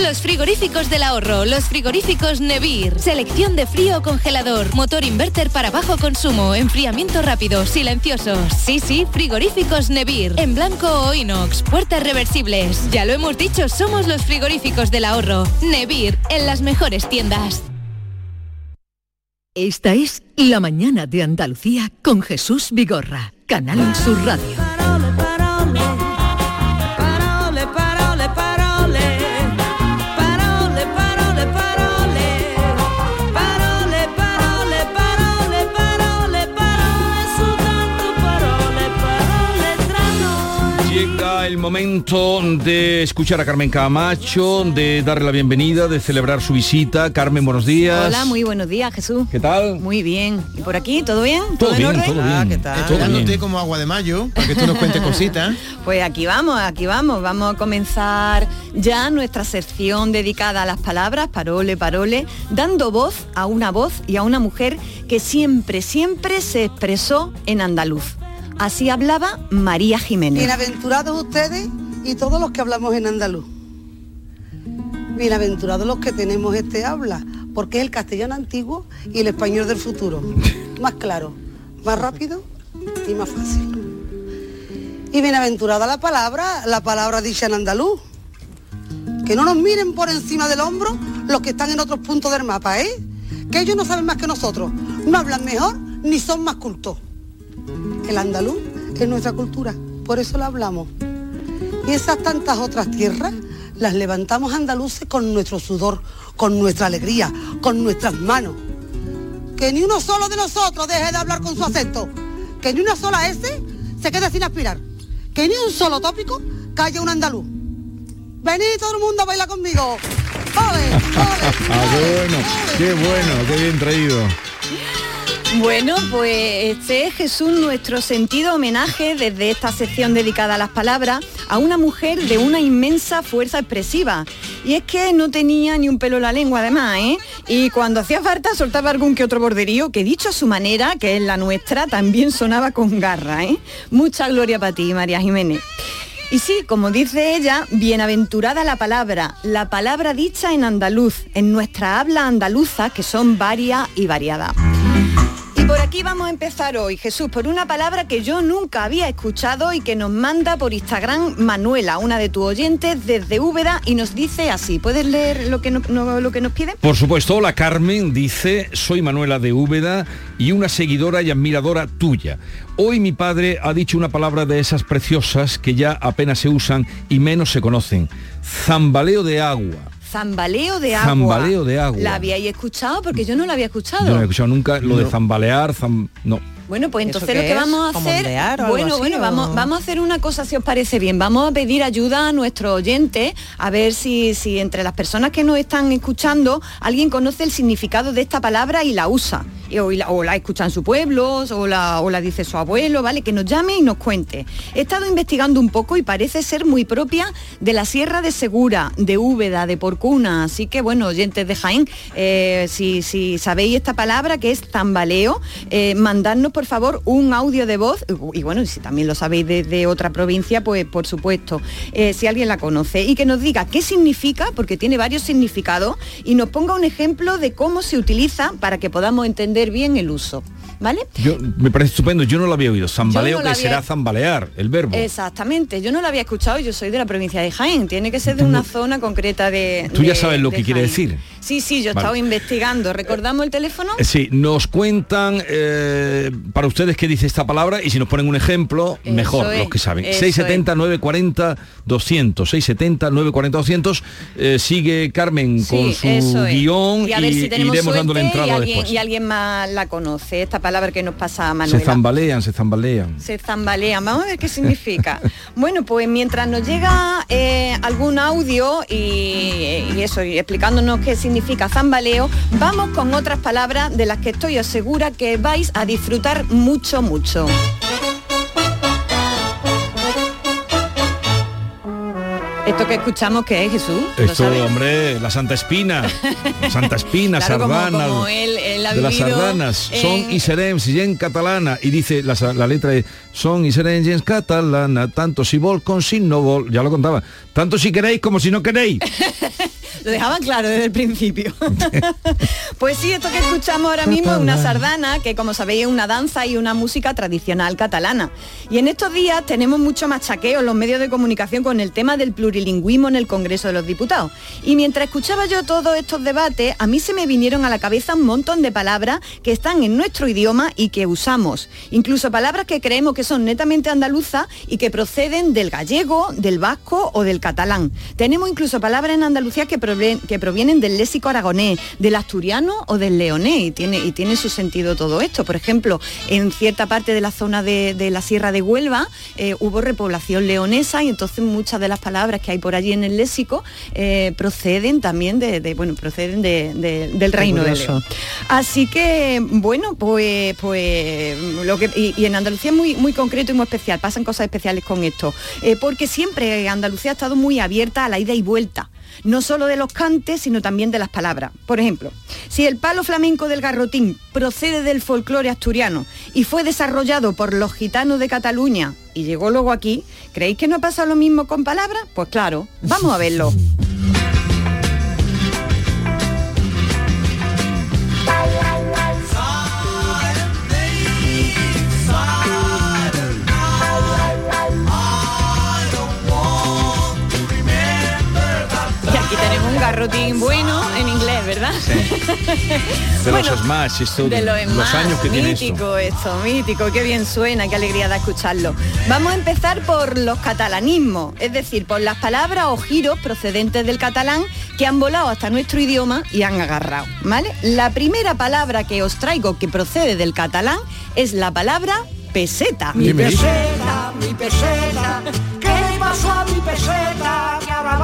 Los frigoríficos del ahorro, los frigoríficos Nevir. Selección de frío o congelador, motor inverter para bajo consumo, enfriamiento rápido, silenciosos. Sí, sí, frigoríficos Nevir. En blanco o inox, puertas reversibles. Ya lo hemos dicho, somos los frigoríficos del ahorro. Nevir, en las mejores tiendas. Esta es La mañana de Andalucía con Jesús Vigorra, Canal Sur Radio. Momento de escuchar a Carmen Camacho, de darle la bienvenida, de celebrar su visita. Carmen, buenos días. Hola, muy buenos días, Jesús. ¿Qué tal? Muy bien. ¿Y por aquí? ¿Todo bien? Todo en bien, orden? todo bien. Ah, ¿qué tal? Todo Esperándote bien. como agua de mayo, para que tú nos cuentes cositas. [laughs] Pues aquí vamos, aquí vamos. Vamos a comenzar ya nuestra sección dedicada a las palabras, parole, parole, dando voz a una voz y a una mujer que siempre, siempre se expresó en andaluz. Así hablaba María Jiménez. Bienaventurados ustedes y todos los que hablamos en andaluz. Bienaventurados los que tenemos este habla, porque es el castellano antiguo y el español del futuro. [laughs] Más claro, más rápido y más fácil. Y bienaventurada la palabra, la palabra dicha en andaluz. Que no nos miren por encima del hombro los que están en otros puntos del mapa, ¿eh? Que ellos no saben más que nosotros, no hablan mejor ni son más cultos. El andaluz es nuestra cultura, por eso la hablamos. Y esas tantas otras tierras las levantamos andaluces con nuestro sudor, con nuestra alegría, con nuestras manos. Que ni uno solo de nosotros deje de hablar con su acento. Que ni una sola S se quede sin aspirar. Que ni un solo tópico calle un andaluz. Venid todo el mundo a bailar conmigo. ¡Ole, [laughs] Ah, bueno, qué bueno, qué bien traído. Bueno, pues este es Jesús nuestro sentido homenaje desde esta sección dedicada a las palabras a una mujer de una inmensa fuerza expresiva. Y es que no tenía ni un pelo en la lengua además, ¿eh? Y cuando hacía falta soltaba algún que otro borderío que dicho a su manera, que es la nuestra, también sonaba con garra, ¿eh? Mucha gloria para ti, María Jiménez. Y sí, como dice ella, bienaventurada la palabra, la palabra dicha en andaluz, en nuestra habla andaluza, que son varias y variadas. Aquí vamos a empezar hoy, Jesús, por una palabra que yo nunca había escuchado y que nos manda por Instagram Manuela, una de tus oyentes desde Úbeda, y nos dice así. ¿Puedes leer lo que, no- no- lo que nos pide? Por supuesto, la Carmen dice, soy Manuela de Úbeda y una seguidora y admiradora tuya. Hoy mi padre ha dicho una palabra de esas preciosas que ya apenas se usan y menos se conocen. Zambaleo de agua. Zambaleo de agua. Zambaleo de agua. ¿La habíais escuchado? Porque yo no la había escuchado. Yo no he escuchado nunca lo de zambalear, zam- no. Bueno, pues ¿Eso entonces lo que es? vamos a ¿Como hacer, bueno, así, bueno, o? vamos, vamos a hacer una cosa si os parece bien. Vamos a pedir ayuda a nuestros oyentes a ver si, si entre las personas que nos están escuchando alguien conoce el significado de esta palabra y la usa. Y- O la, o la escucha en su pueblo, o la, o la dice su abuelo, ¿vale? Que nos llame y nos cuente. He estado investigando un poco y parece ser muy propia de la Sierra de Segura, de Úbeda, de Porcuna. Así que, bueno, oyentes de Jaén, eh, si, si sabéis esta palabra que es tambaleo, eh, mandadnos por favor un audio de voz y bueno, si también lo sabéis desde otra provincia, pues por supuesto, eh, si alguien la conoce y que nos diga qué significa, porque tiene varios significados, y nos ponga un ejemplo de cómo se utiliza para que podamos entender bien el uso. ¿Vale? Yo, me parece estupendo, yo no lo había oído. Zambaleo, no que había- será zambalear, el verbo. Exactamente, yo no lo había escuchado, yo soy de la provincia de Jaén, tiene que ser de una zona concreta de... Tú ya de- sabes lo de que quiere decir. Sí, sí, yo he Vale. estado investigando. ¿Recordamos el teléfono? Eh, Sí, nos cuentan eh, para ustedes qué dice esta palabra y si nos ponen un ejemplo, Eso mejor, es, los que saben. eso 670 940 200, 670 940 200. Eh, sigue Carmen con su guion y a ver si tenemos iremos suerte entrada y alguien, después. y alguien más la conoce, esta palabra que nos pasa a Se Manuela. zambalean, se zambalean. Se zambalean. Vamos a ver qué significa. [laughs] bueno, pues mientras nos llega eh, algún audio y, y eso, y explicándonos qué significa zambaleo, vamos con otras palabras de las que estoy segura que vais a disfrutar mucho, mucho. ¿Esto que escuchamos qué es, Jesús? ¿Lo Esto, hombre, la Santa Espina, [laughs] Santa Espina, Claro, sardana, como él- él ha de las sardanas, en- son y serem, si en catalana, y dice la, letra es son y serem en catalana, tanto si vol con si no vol, ya lo contaba, tanto si queréis como si no queréis. [laughs] Lo dejaban claro desde el principio. [laughs] pues sí, esto que escuchamos ahora mismo es una sardana, que como sabéis es una danza y una música tradicional catalana. Y en estos días tenemos mucho machaqueo en los medios de comunicación con el tema del plurilingüismo en el Congreso de los Diputados. Y mientras escuchaba yo todos estos debates, a mí se me vinieron a la cabeza un montón de palabras que están en nuestro idioma y que usamos. Incluso palabras que creemos que son netamente andaluzas y que proceden del gallego, del vasco o del catalán. Tenemos incluso palabras en Andalucía que, que provienen del léxico aragonés, del asturiano o del leonés y tiene, y tiene su sentido todo esto. Por ejemplo, en cierta parte de la zona de, de la Sierra de Huelva eh, hubo repoblación leonesa y entonces muchas de las palabras que hay por allí en el léxico eh, proceden también de, de, bueno, proceden de- de- del reino de. León. Así que, bueno, pues, pues lo que y, y en Andalucía es muy, muy concreto y muy especial, pasan cosas especiales con esto, eh, porque siempre Andalucía ha estado muy abierta a la ida y vuelta. No solo de los cantes, sino también de las palabras. Por ejemplo, si el palo flamenco del garrotín procede del folclore asturiano y fue desarrollado por los gitanos de Cataluña y llegó luego aquí, ¿creéis que no ha pasado lo mismo con palabras? Pues claro, vamos a verlo. [laughs] garrotín bueno en inglés, ¿verdad? De Bueno, los Smash, esto, de los, los años que tiene esto. mítico esto. mítico, qué bien suena, qué alegría da escucharlo. Vamos a empezar por los catalanismos, es decir, por las palabras o giros procedentes del catalán que han volado hasta nuestro idioma y han agarrado, ¿vale? La primera palabra que os traigo que procede del catalán es la palabra peseta. Mi peseta, mi peseta, ¿qué le pasó a mi peseta? Que ahora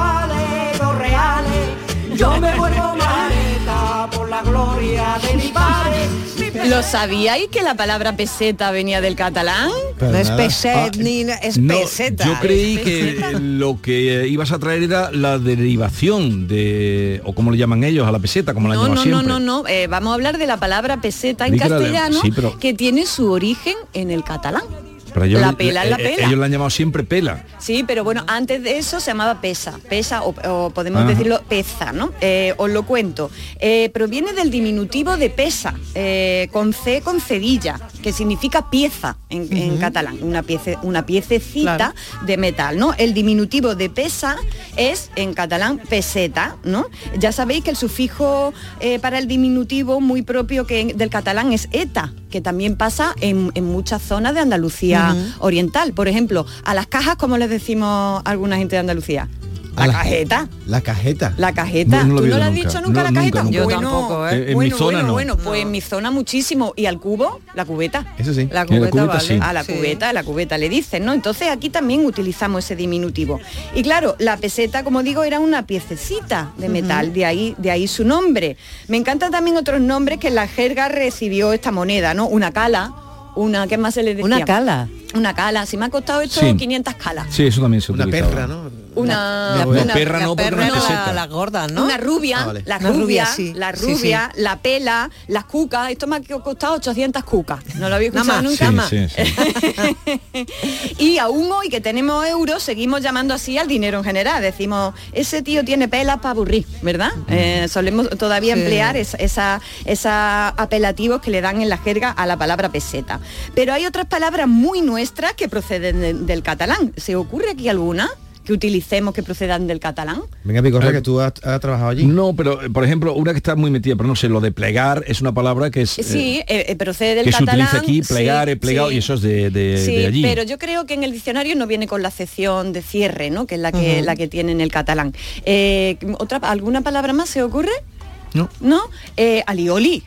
Peseta. ¿Lo sabíais que la palabra peseta venía del catalán? No es peset ni es No, peseta. yo creí que peseta. lo que eh, ibas a traer era la derivación de, o como le llaman ellos, a la peseta, como la No, llaman no, no, siempre. no, no. eh, vamos a hablar de la palabra peseta en la de- castellano, sí, pero- que tiene su origen en el catalán. Pero ellos- la pela es la pela. Ellos la han llamado siempre pela. Sí, pero bueno, antes de eso se llamaba pesa, pesa o, o podemos Ajá. decirlo peza, ¿no? Eh, os lo cuento. Eh, proviene del diminutivo de pesa, eh, con C con cedilla, que significa pieza en, catalán, una, piece, una piececita de metal, ¿no? El diminutivo de pesa es en catalán peseta, ¿no? Ya sabéis que el sufijo eh, para el diminutivo muy propio que del catalán es eta, que también pasa en, en muchas zonas de Andalucía oriental. Por ejemplo, a las cajas, como les decimos a alguna gente de Andalucía? La, cajeta. La cajeta. La cajeta. No, no lo he ¿Tú no le has nunca. dicho nunca No, la cajeta? nunca. Yo Bueno, tampoco, ¿eh? En- en mi bueno, zona bueno, no. bueno, pues en mi zona muchísimo. Y al cubo, la cubeta. Eso sí. La cubeta, vale. sí. A la Sí. cubeta, a la cubeta le dicen, ¿no? Entonces aquí también utilizamos ese diminutivo. Y claro, la peseta, como digo, era una piececita de metal, de ahí, de ahí su nombre. Me encantan también otros nombres que en la jerga recibió esta moneda, ¿no? Una cala, una, ¿qué más se le decía? Una cala. Una cala. Si me ha costado esto Sí. 500 calas. Sí, eso también se Una utilizaba. perra, ¿no? Una, La- una- la perra no, porque perra no no, peseta. la, la gorda, ¿no? Una rubia, Ah, vale. la Una rubia, rubia, sí. la Sí, rubia, la pela, las cucas. Esto me ha costado 800 cucas. ¿No lo había escuchado más. nunca? Más. sí, sí. [laughs] y aún hoy que tenemos euros, seguimos llamando así al dinero en general. Decimos, ese tío tiene pelas para aburrir, ¿verdad? Eh, solemos todavía Sí. emplear esa, esa, esa apelativos que le dan en la jerga a la palabra peseta. Pero hay otras palabras muy nuestras que proceden de- del catalán. ¿Se ocurre aquí alguna que utilicemos que procedan del catalán? Venga, Picorra, Eh, que tú has, has trabajado allí. No, pero eh, por ejemplo, una que está muy metida, pero no sé, lo de plegar es una palabra que es... eh, Sí, eh, eh, procede del que se catalán. utiliza aquí, plegar, sí, he plegado, sí. y eso es de, de- Sí, de allí. pero yo creo que en el diccionario no viene con la acepción de cierre, ¿no? Que es la que, la que tiene en el catalán. Eh, ¿otra, ¿Alguna palabra más se ocurre? No. ¿No? Eh, alioli.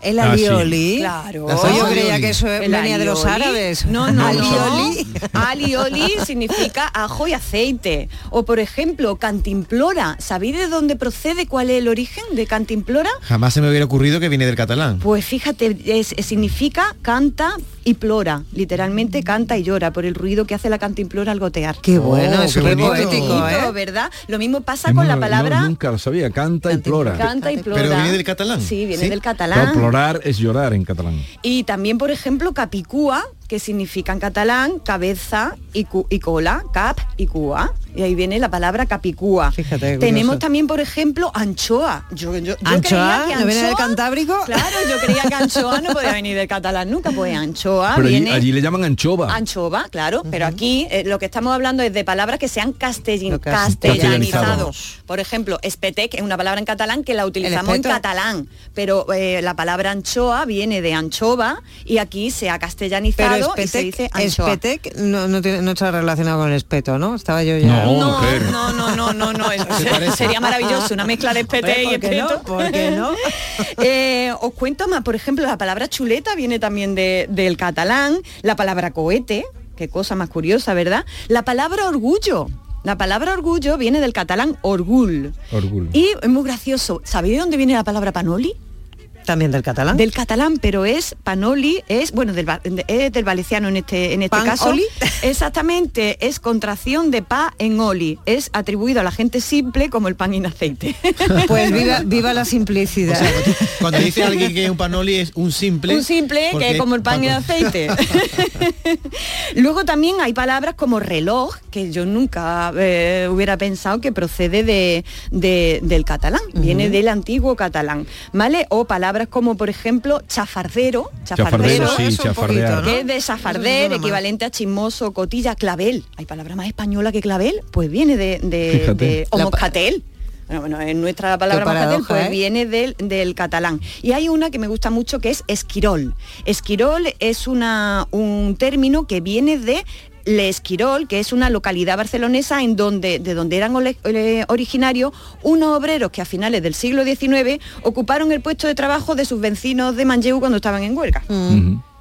El Ah, sí. alioli. Claro. Yo creía alioli. que eso El venía de los alioli. árabes. No, no, alioli. [laughs] Alioli significa ajo y aceite. O por ejemplo, cantimplora. ¿Sabéis de dónde procede? ¿Cuál es el origen de cantimplora? Jamás se me hubiera ocurrido que viene del catalán. Pues fíjate, es- significa canta y plora, literalmente canta y llora por el ruido que hace la cantimplora al gotear. Qué bueno, Oh, es qué súper bonito. poético, ¿eh? ¿verdad? Lo mismo pasa con la no, palabra nunca lo sabía, canta y plora. canta y plora. Pero viene del catalán. Sí, viene ¿Sí? del catalán. Plorar es llorar en catalán. Y también, por ejemplo, capicúa, que significa en catalán cabeza y, cu- y cola, cap y cua. Y ahí viene la palabra capicúa. Fíjate, Tenemos también, por ejemplo, anchoa. Yo, yo- yo ¿Anchoa? creía que ¿No viene del Cantábrico? Claro, yo creía que anchoa no podía [laughs] venir del catalán nunca, pues anchoa Pero allí, viene... allí le llaman anchova. Anchova, claro, pero aquí eh, lo que estamos hablando es de palabras que sean castellin- cas- castellanizados. castellanizados. Por ejemplo, espetec es una palabra en catalán que la utilizamos en catalán, pero eh, la palabra anchoa viene de anchova y aquí se ha Pero castellanizado y se espetec, dice anchoa. espetec no, no, tiene- no está relacionado con el espeto, ¿no? Estaba yo ya... No, No, no, no, no, no, no, eso [laughs] sería maravilloso, una mezcla de espete y ¿por qué no? espeto. ¿Por qué no? [laughs] Eh, os cuento más, por ejemplo, la palabra chuleta viene también de- del catalán, la palabra cohete, qué cosa más curiosa, ¿verdad? La palabra orgullo. La palabra orgullo viene del catalán orgul. Orgullo. Y es muy gracioso. ¿Sabéis de dónde viene la palabra panoli? También del catalán. Del catalán, pero es panoli, es bueno del, es del valenciano en este en este ¿Pan caso. oli? [laughs] Exactamente, es contracción de pa en oli. Es atribuido a la gente simple como el pan en aceite. [laughs] Pues viva, [laughs] viva la simplicidad. Cuando dice alguien que es un panoli es un simple. Un simple que es como el pan en aceite. Luego también hay palabras como reloj, que yo nunca eh, hubiera pensado que procede de, de- del catalán, viene del antiguo catalán, ¿vale? O palabras como, por ejemplo, chafardero, Chafardero, sí, es que es de chafarder, equivalente a chismoso, cotilla, clavel. ¿Hay palabra más española que clavel? Pues viene de, de, Fíjate. de- o moscatel. Bueno, bueno, en nuestra palabra moscatel paradoja, pues ¿eh? viene del, del catalán. Y hay una que me gusta mucho que es esquirol. Esquirol es una, un término que viene de Le Esquirol, que es una localidad barcelonesa en donde, de donde eran originarios unos obreros que a finales del siglo XIX ocuparon el puesto de trabajo de sus vecinos de Manlleu cuando estaban en huelga.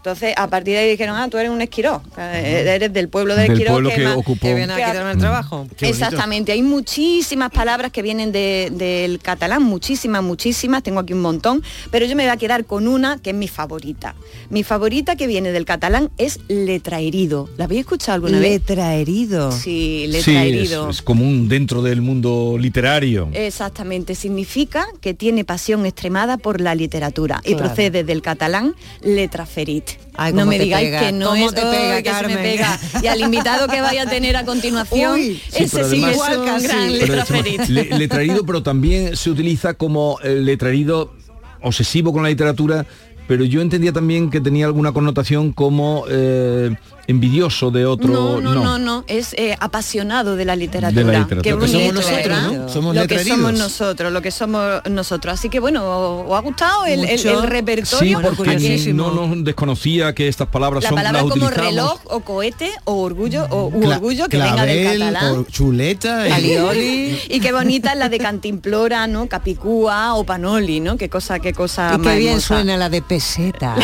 Entonces, a partir de ahí dijeron, ah, tú eres un esquirol, eh, eres del pueblo de Del Esquirol. pueblo que más- ocupó. Que viene a quitarme el trabajo. Qué bonito. Exactamente, hay muchísimas palabras que vienen de- del catalán, muchísimas, muchísimas, tengo aquí un montón, pero yo me voy a quedar con una que es mi favorita. Mi favorita que viene del catalán es letraherido. ¿La habéis escuchado alguna vez? Letraherido. Sí, Sí, es, letraherido. es común dentro del mundo literario. Exactamente, significa que tiene pasión extremada por la literatura y procede del catalán letraferit. Ay, no me digáis pega, que no cómo es te pega, Ay, que se me pega. Y al invitado que vaya a tener a continuación, Uy, ese sí además- es Igual un casi. gran letraferit. le- letrarido, pero también se utiliza como eh, letrarido obsesivo con la literatura, pero yo entendía también que tenía alguna connotación como eh, envidioso de otro. No, no, no, no, es eh, apasionado de la literatura. De la literatura. Qué Lo que somos bonito, nosotros, ¿verdad? ¿no? Somos lo que somos nosotros, lo que somos nosotros. Así que bueno, ¿os ha gustado el, el- Mucho. el repertorio? Sí, porque curiosísimo. no nos desconocía que estas palabras la son palabra las como utilizamos. reloj o cohete o orgullo o u Cla- orgullo que venga del clavel, catalán. chuleta. y- Alioli. [laughs] Y qué bonita es la de cantimplora, ¿no? Capicúa o panoli, ¿no? Qué cosa, qué cosa Y qué bien hermosa. suena la de peseta.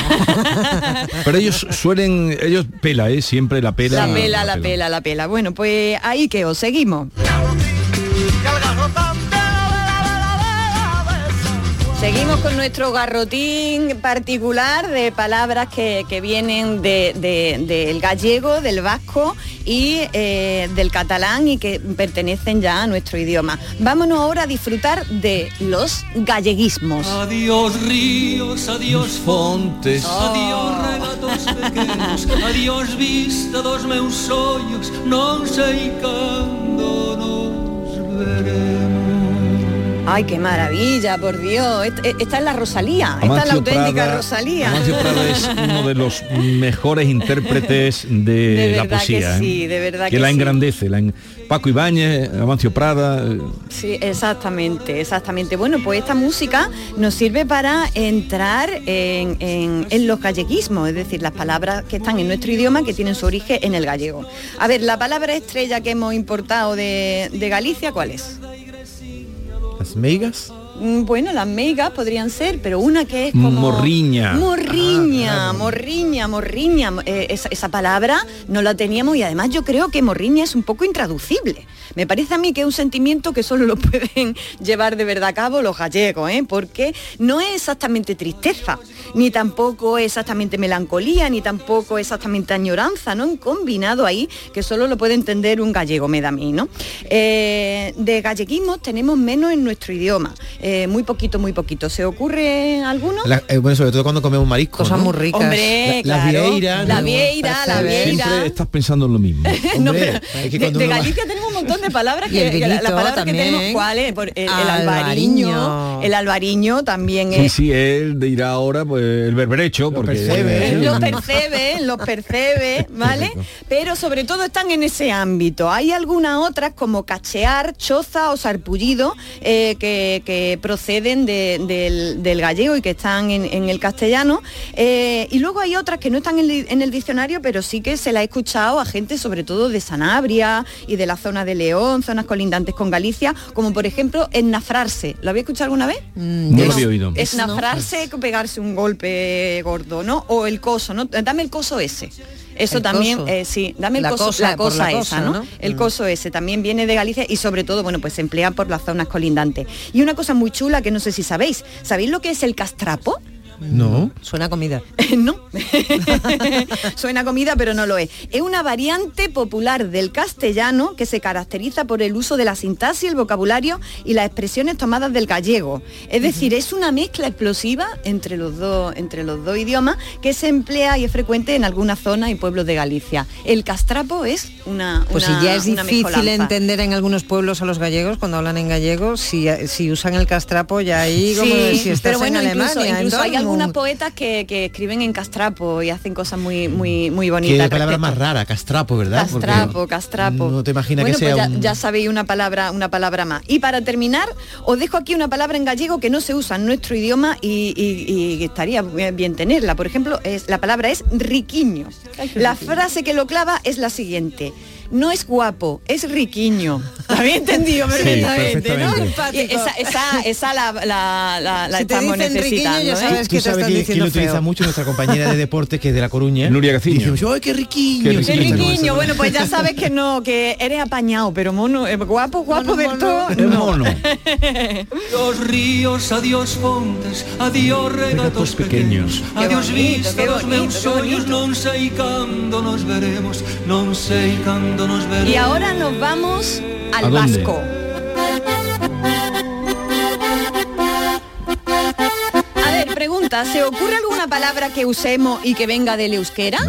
[laughs] Pero ellos suelen, ellos pela, ¿eh? Siempre la pela. La pela, la pela, la pela. Bueno, pues ahí que os seguimos. Seguimos con nuestro garrotín particular de palabras que, que vienen de- de- del gallego, del vasco y eh, del catalán y que pertenecen ya a nuestro idioma. Vámonos ahora a disfrutar de los galleguismos. Adiós ríos, adiós fontes, Oh. adiós relatos pequenos, adiós vista dos meus ollos, non sei cando nos veremos. Ay, qué maravilla, por Dios. Est- Esta es la Rosalía, esta es la Amancio auténtica Prada- Rosalía. Amancio Prada es [laughs] uno de los mejores intérpretes de, De la verdad que poesía. ¿eh? sí, de verdad que que la sí. engrandece. la en- Paco Ibáñez, Amancio Prada. eh, Sí, exactamente, exactamente. Bueno, pues esta música nos sirve para entrar en, en- en los galleguismos, es decir, las palabras que están en nuestro idioma que tienen su origen en el gallego. A ver, la palabra estrella que hemos importado de, de Galicia, ¿cuál es? Mm, Bueno, las meigas podrían ser, pero una que es como... Morriña. Morriña, morriña, morriña. Eh, esa, esa palabra no la teníamos y además yo creo que morriña es un poco intraducible. Me parece a mí que es un sentimiento que solo lo [laughs] pueden llevar de verdad a cabo los gallegos, ¿eh? porque no es exactamente tristeza, ni tampoco es exactamente melancolía, ni tampoco es exactamente añoranza, ¿no? Un combinado ahí que solo lo puede entender un gallego, me da a mí, ¿no? Eh, de galleguismos tenemos menos en nuestro idioma. Eh, eh, muy poquito, muy poquito. ¿Se ocurre alguno? La- eh, bueno, sobre todo cuando comemos marisco. Cosas ¿no? muy ricas. Hombre, La- las claro. vieiras, La vieira, la vieira. Siempre estás pensando en lo mismo. [laughs] No, Hombre, pero es que de, va- Galicia tenemos un montón de palabras el que, que la- que tenemos cuáles Por el, el Albariño. albariño el albariño también Sí, es sí, él dirá ahora pues el berberecho, porque percebe, Sí. los percebe, los percebe, [laughs] ¿vale? Pero sobre todo están en ese ámbito. Hay algunas otras como cachear, choza o sarpullido eh, que, que proceden de- del, del gallego y que están en, en el castellano. Eh, y luego hay otras que no están en, el- en el diccionario, pero sí que se la he escuchado a gente sobre todo de Sanabria y de la zona de León, zonas colindantes con Galicia, como por ejemplo ennafrarse. ¿Lo había escuchado alguna vez? No lo había oído. Esnafrarse, pegarse un golpe gordo, ¿no? O el coso, ¿no? Dame el coso ese. Eso El también, eh, sí, dame el La coso, cosa, la cosa la esa. ¿no? El Mm. coso ese también viene de Galicia y sobre todo, bueno, pues se emplea por las zonas colindantes. Y una cosa muy chula que no sé si sabéis, ¿sabéis lo que es el castrapo? No. Suena a comida. [laughs] no. [laughs] Suena a comida, pero no lo es. Es una variante popular del castellano que se caracteriza por el uso de la sintaxis, el vocabulario y las expresiones tomadas del gallego. Es decir, es una mezcla explosiva entre los dos, entre los dos idiomas que se emplea y es frecuente en algunas zonas y pueblos de Galicia. El castrapo es una Pues una- si ya es difícil entender en algunos pueblos a los gallegos cuando hablan en gallego, si, si usan el castrapo ya ahí como Sí, si estás pero bueno, en incluso, Alemania. en incluso hay Dortmund. Algunas poetas que, que escriben en castrapo y hacen cosas muy, muy, muy Qué bonitas. al palabra más rara, castrapo, ¿verdad? Porque Castrapo, castrapo. No te imaginas bueno, que sea pues ya, un... ya sabéis una palabra, una palabra más. Y para terminar, os dejo aquí una palabra en gallego que no se usa en nuestro idioma y, y- y estaría bien tenerla. Por ejemplo, es, la palabra es riquiño. La frase que lo clava es la siguiente. No es guapo, es riquiño. ¿La habéis entendido Sí, perfectamente, no? perfectamente. Y esa, esa, esa la, la, la- la Si te estamos necesitando. ya ¿eh? sabes Tú que te sabes están que, lo utiliza feo. mucho nuestra compañera de deportes que es de La Coruña. Nuria Gaciño. Dice, ¡ay, qué riquiño! Qué Qué riquiño. bueno, pues ya sabes que no, que eres apañado, pero mono, eh, guapo, guapo del todo. Es no. mono. [laughs] Adiós ríos, adiós fontes, adiós regatos pequeños, adiós bonito, vista qué dos bonito, meus sonhos, non sei cando nos veremos, non sei cando. Y ahora nos vamos al ¿A dónde? vasco. Pregunta, ¿se ocurre alguna palabra que usemos y que venga del euskera?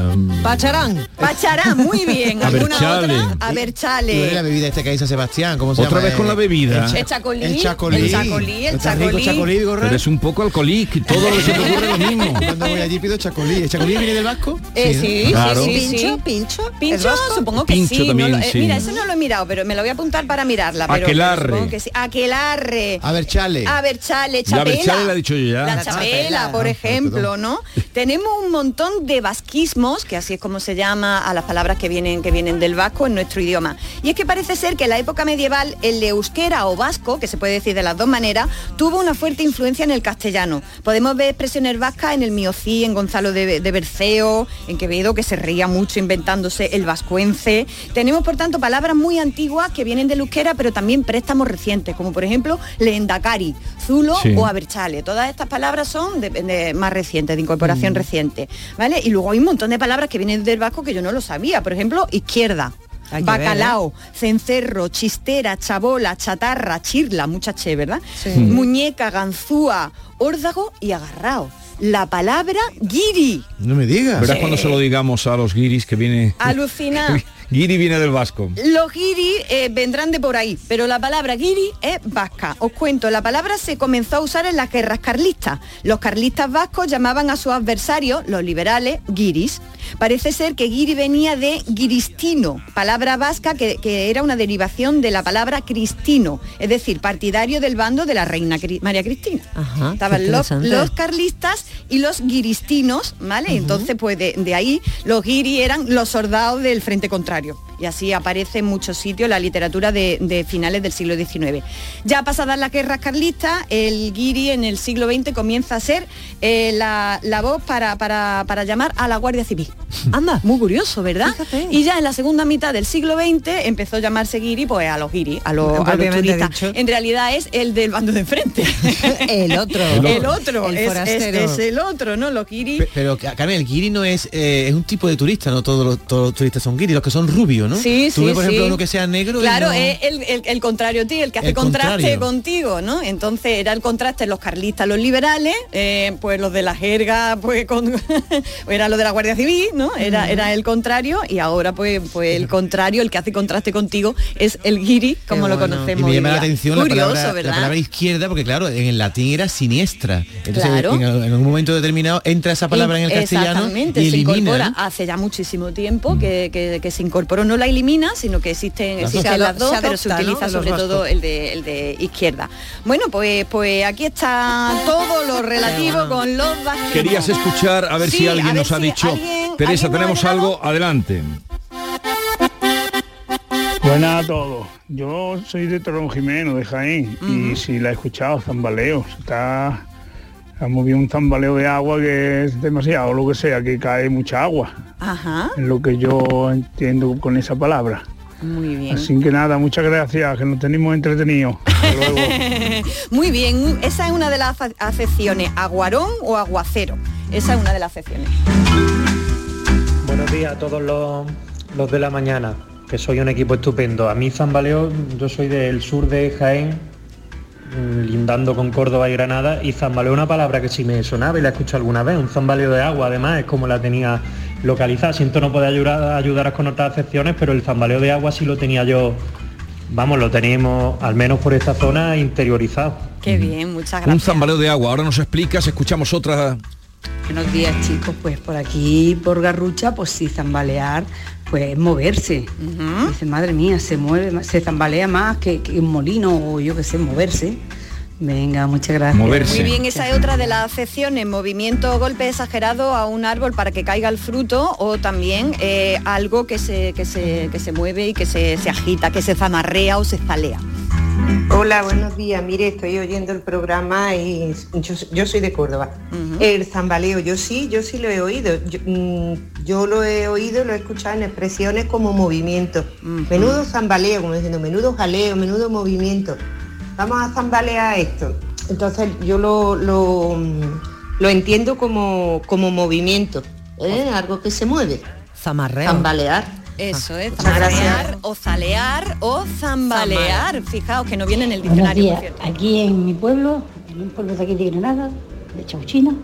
Pacharán. Pacharán, muy bien. ¿Alguna Aberchale. otra? ¿Cuál es la Aberchale. bebida esta que San Sebastián? ¿Cómo se Otra llama? vez con la bebida. el El chacolí. El chacolí. El chacolí, el ¿Está rico chacolí. chacolí, Gorra? Pero es un poco alcohólico, todo lo que se te ocurre lo mismo. [laughs] Cuando voy allí pido chacolí. ¿El chacolí viene del vasco? Eh, sí, sí, Claro. sí, sí. Pincho, pincho. Pincho, supongo que Pincho sí. no también, lo- eh, sí. Mira, eso no lo he mirado, pero me lo voy a apuntar para mirarla. Pero, Aquelarre. pero supongo que sí. Aquelarre. A ver, chale. A ver, chale, La chapela. Berchale la he dicho yo ya. La chapela, por Ah, ejemplo, ¿no? Tenemos un montón de vasquismos, que así es como se llama a las palabras que vienen, que vienen del vasco en nuestro idioma. Y es que parece ser que en la época medieval el euskera o vasco, que se puede decir de las dos maneras, tuvo una fuerte influencia en el castellano. Podemos ver expresiones vascas en el Miocí, en Gonzalo de, de Berceo, en Quevedo, que se reía mucho inventándose el vascuence. Tenemos, por tanto, palabras muy antiguas que vienen del euskera, pero también préstamos recientes, como por ejemplo leendakari, zulo Sí. o aberchale. Todas estas palabras son de, de- más recientes, de incorporación reciente. ¿vale? Y luego hay un montón de palabras que vienen del vasco que yo no lo sabía. Por ejemplo, izquierda. Hay ver, ¿eh? Bacalao, cencerro, chistera, chabola, chatarra, chirla, mucha che, ¿verdad? Sí. Muñeca, ganzúa, órdago y agarrao. La palabra guiri. No me digas. Verás cuando se lo digamos a los guiris que viene... Alucina. [laughs] Guiri viene del vasco. Los guiri eh, vendrán de por ahí, pero la palabra guiri es vasca. Os cuento, la palabra se comenzó a usar en las guerras carlistas. Los carlistas vascos llamaban a sus adversarios, los liberales, guiris. Parece ser que guiri venía de guiristino, palabra vasca que, que era una derivación de la palabra cristino, es decir, partidario del bando de la reina Cri- María Cristina. Ajá, Estaban los, carlistas y los guiristinos, ¿vale? Entonces, pues de, de ahí los guiri eran los soldados del frente contrario. necesario. Y así aparece en muchos sitios la literatura de, de finales del siglo XIX. Ya pasadas las guerras carlistas, el guiri en el siglo XX comienza a ser eh, la, la voz para, para- para llamar a la Guardia Civil. [laughs] Anda. Muy curioso, ¿verdad? Fíjate. Y ya en la segunda mitad del siglo XX empezó a llamarse guiri pues a los guiri, a los, a los Propiamente turistas. dicho. En realidad es el del bando de enfrente. [laughs] El otro. el otro, El es- es, forastero. es el otro, ¿no? Los guiri. Pe- Pero, Carmen, el guiri no es, eh, es un tipo de turista, no todos los, todos los turistas son guiri, los que son rubios, ¿no? Sí, Tú sí, ves, por ejemplo, sí. uno que sea negro Claro, no- es el, el- el contrario a ti, el que hace El contraste contrario. contigo, ¿no? Entonces era el contraste los carlistas, los liberales, eh, pues los de la jerga, pues con [laughs] era lo de la Guardia Civil, ¿no? Era, era el contrario y ahora pues, pues el contrario, el que hace contraste contigo es el guiri, como lo conocemos. Y me llama la atención Curioso, la, palabra, la ¿verdad? palabra izquierda, porque claro, en el latín era siniestra. Entonces, Claro. en, en un momento determinado entra esa palabra en el castellano Exactamente, y se incorpora ¿no? hace ya muchísimo tiempo que, que- que se incorporó, no la elimina, sino que existen, Las existen dos. las dos, pero se utiliza sobre todo vascos. el de, el de izquierda. Bueno, pues, pues aquí está todo lo relativo con los vasquismos. Querías escuchar a ver Sí, si alguien ver nos ha dicho. alguien- Teresa, alguien tenemos algo, adelante. Buenas a todos. Yo soy de Torón Jimeno, de Jaén, y si la he escuchado, zambaleo. Está, ha movido un zambaleo de agua que es demasiado, lo que sea, que cae mucha agua. Ajá, Es lo que yo entiendo con esa palabra. muy bien. Así que nada, muchas gracias, que nos tenemos entretenidos. [laughs] Hasta luego. Muy bien, esa es una de las afe- acepciones, aguarón o aguacero. Esa es una de las acepciones. Buenos días a todos los, los de la mañana, que soy un equipo estupendo. A mí Zambaleo, yo soy del sur de Jaén, lindando con Córdoba y Granada, y zambaleo es una palabra que sí me sonaba y la he escuchado alguna vez, un zambaleo de agua además, es como la tenía localizada. Siento no poder ayudar, ayudaros con otras acepciones, pero el zambaleo de agua sí lo tenía yo, vamos, lo teníamos al menos por esta zona interiorizado. Qué bien, muchas Un gracias. zambaleo de agua. Ahora nos explicas, escuchamos otra. Buenos días chicos, pues por aquí, por Garrucha, pues sí, zambalear, pues moverse. Dice, madre mía, se mueve, se zambalea más que, que un molino o yo que sé, moverse. Venga, muchas gracias. Muy bien, esa es otra de las acepciones, movimiento o golpe exagerado a un árbol para que caiga el fruto o también eh, algo que se, que, se, que se mueve y que se, se agita, que se zamarrea o se zalea. Hola, buenos días. Mire, estoy oyendo el programa y yo, yo soy de Córdoba. El zambaleo, yo sí, yo sí lo he oído. Yo, mm, yo lo he oído, lo he escuchado en expresiones como movimiento. Menudo zambaleo, como diciendo, menudo jaleo, menudo movimiento. Vamos a zambalear esto. Entonces yo lo, lo, mm, lo entiendo como, como movimiento, ¿eh? algo que se mueve. Zamarreo. Zambalear. Eso es, gracias. zambalear o zalear o zambalear. Fijaos que no viene en el diccionario. días. por cierto. Aquí en mi pueblo, en un pueblo de aquí de Granada, de Chauchina,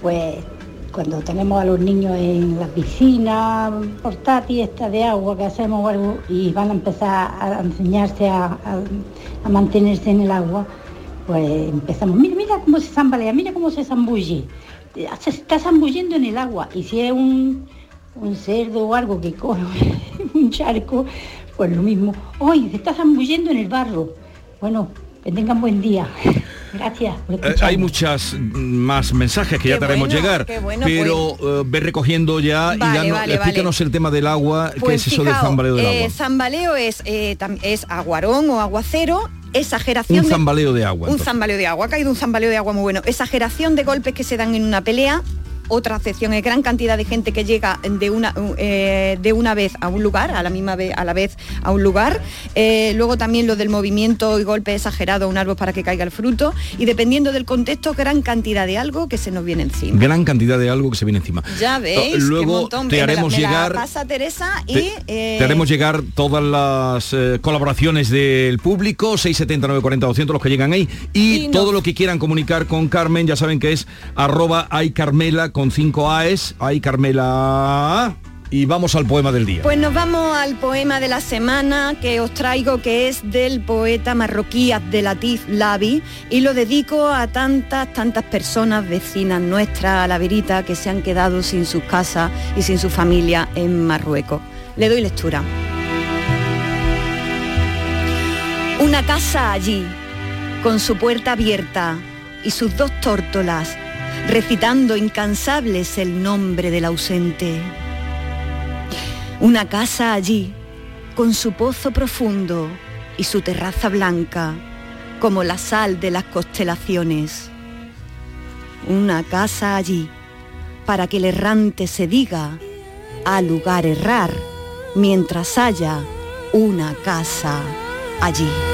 pues cuando tenemos a los niños en la piscina portátil esta de agua que hacemos o algo y van a empezar a enseñarse a, a- a mantenerse en el agua, pues empezamos, mira, mira cómo se zambalea, mira cómo se zambulle. Se está zambullendo en el agua y si es un, un cerdo o algo que coge [laughs] un charco, pues lo mismo. Hoy se está zambullendo en el barro. Bueno, que tengan buen día. [laughs] Gracias por Eh, hay muchas mm, más mensajes que ya te haremos bueno, llegar, bueno, pero eh, ve recogiendo ya y danos- vale, explícanos el tema del agua, qué es eso del zambaleo del eh, agua. zambaleo es, eh, es aguarón o aguacero, exageración Un de- zambaleo de agua. un entonces. zambaleo de agua, ha caído un zambaleo de agua muy bueno. Exageración de golpes que se dan en una pelea. Otra acepción es gran cantidad de gente que llega de una, eh, de una vez a un lugar, a la misma vez, a la vez a un lugar. Eh, luego también lo del movimiento y golpe exagerado a un árbol para que caiga el fruto. Y dependiendo del contexto, gran cantidad de algo que se nos viene encima. Gran cantidad de algo que se viene encima. Ya veis, qué Luego montón. te Me la- haremos me la llegar pasa Teresa y Te, eh, te haremos llegar todas las colaboraciones del público, 679 40 200 los que llegan ahí, y, Y no- todo lo que quieran comunicar con Carmen, ya saben que es arroba aycarmela con 5 A's, aycarmela y vamos al poema del día. Pues nos vamos al poema de la semana que os traigo, que es del poeta marroquí Abdelatif Labi, y lo dedico a tantas, tantas personas vecinas nuestras, a la verita, que se han quedado sin sus casas y sin su familia en Marruecos. Le doy lectura. Una casa allí, con su puerta abierta y sus dos tórtolas, recitando incansables el nombre del ausente. Una casa allí, con su pozo profundo y su terraza blanca, como la sal de las constelaciones. Una casa allí, para que el errante se diga, a lugar errar, mientras haya una casa allí.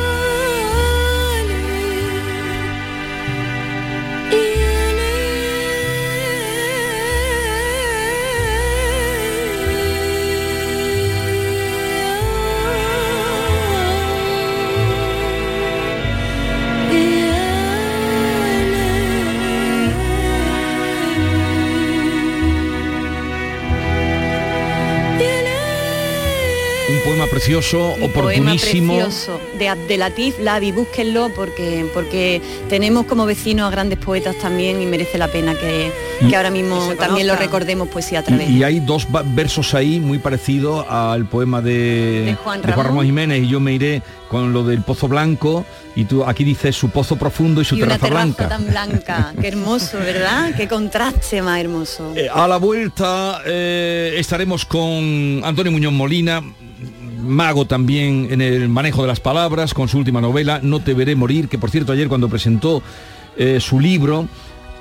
Precioso, Un poema oportunísimo. precioso de Abdelatif Lavi, búsquenlo porque, porque tenemos como vecinos a grandes poetas también y merece la pena que, que ahora mismo también lo recordemos poesía a través. Y, y hay dos versos ahí muy parecidos al poema de, De Juan de Ramón. Jiménez y yo me iré con lo del pozo blanco y tú aquí dices su pozo profundo y su y una terraza blanca. tan blanca, qué hermoso, ¿verdad? Qué contraste más hermoso. Eh, a la vuelta eh, estaremos con Antonio Muñoz Molina, mago también en el manejo de las palabras, con su última novela, No te veré morir, que por cierto ayer cuando presentó eh, su libro,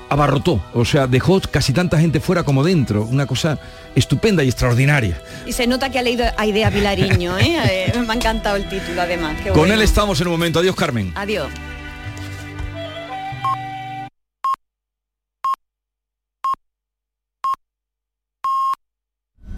abarrotó, o sea, dejó casi tanta gente fuera como dentro, una cosa estupenda y extraordinaria. Y se nota que ha leído a Idea Pilariño, ¿eh? [laughs] Eh, Me ha encantado el título además. qué Con bueno. él estamos en un momento. Adiós, Carmen. Adiós.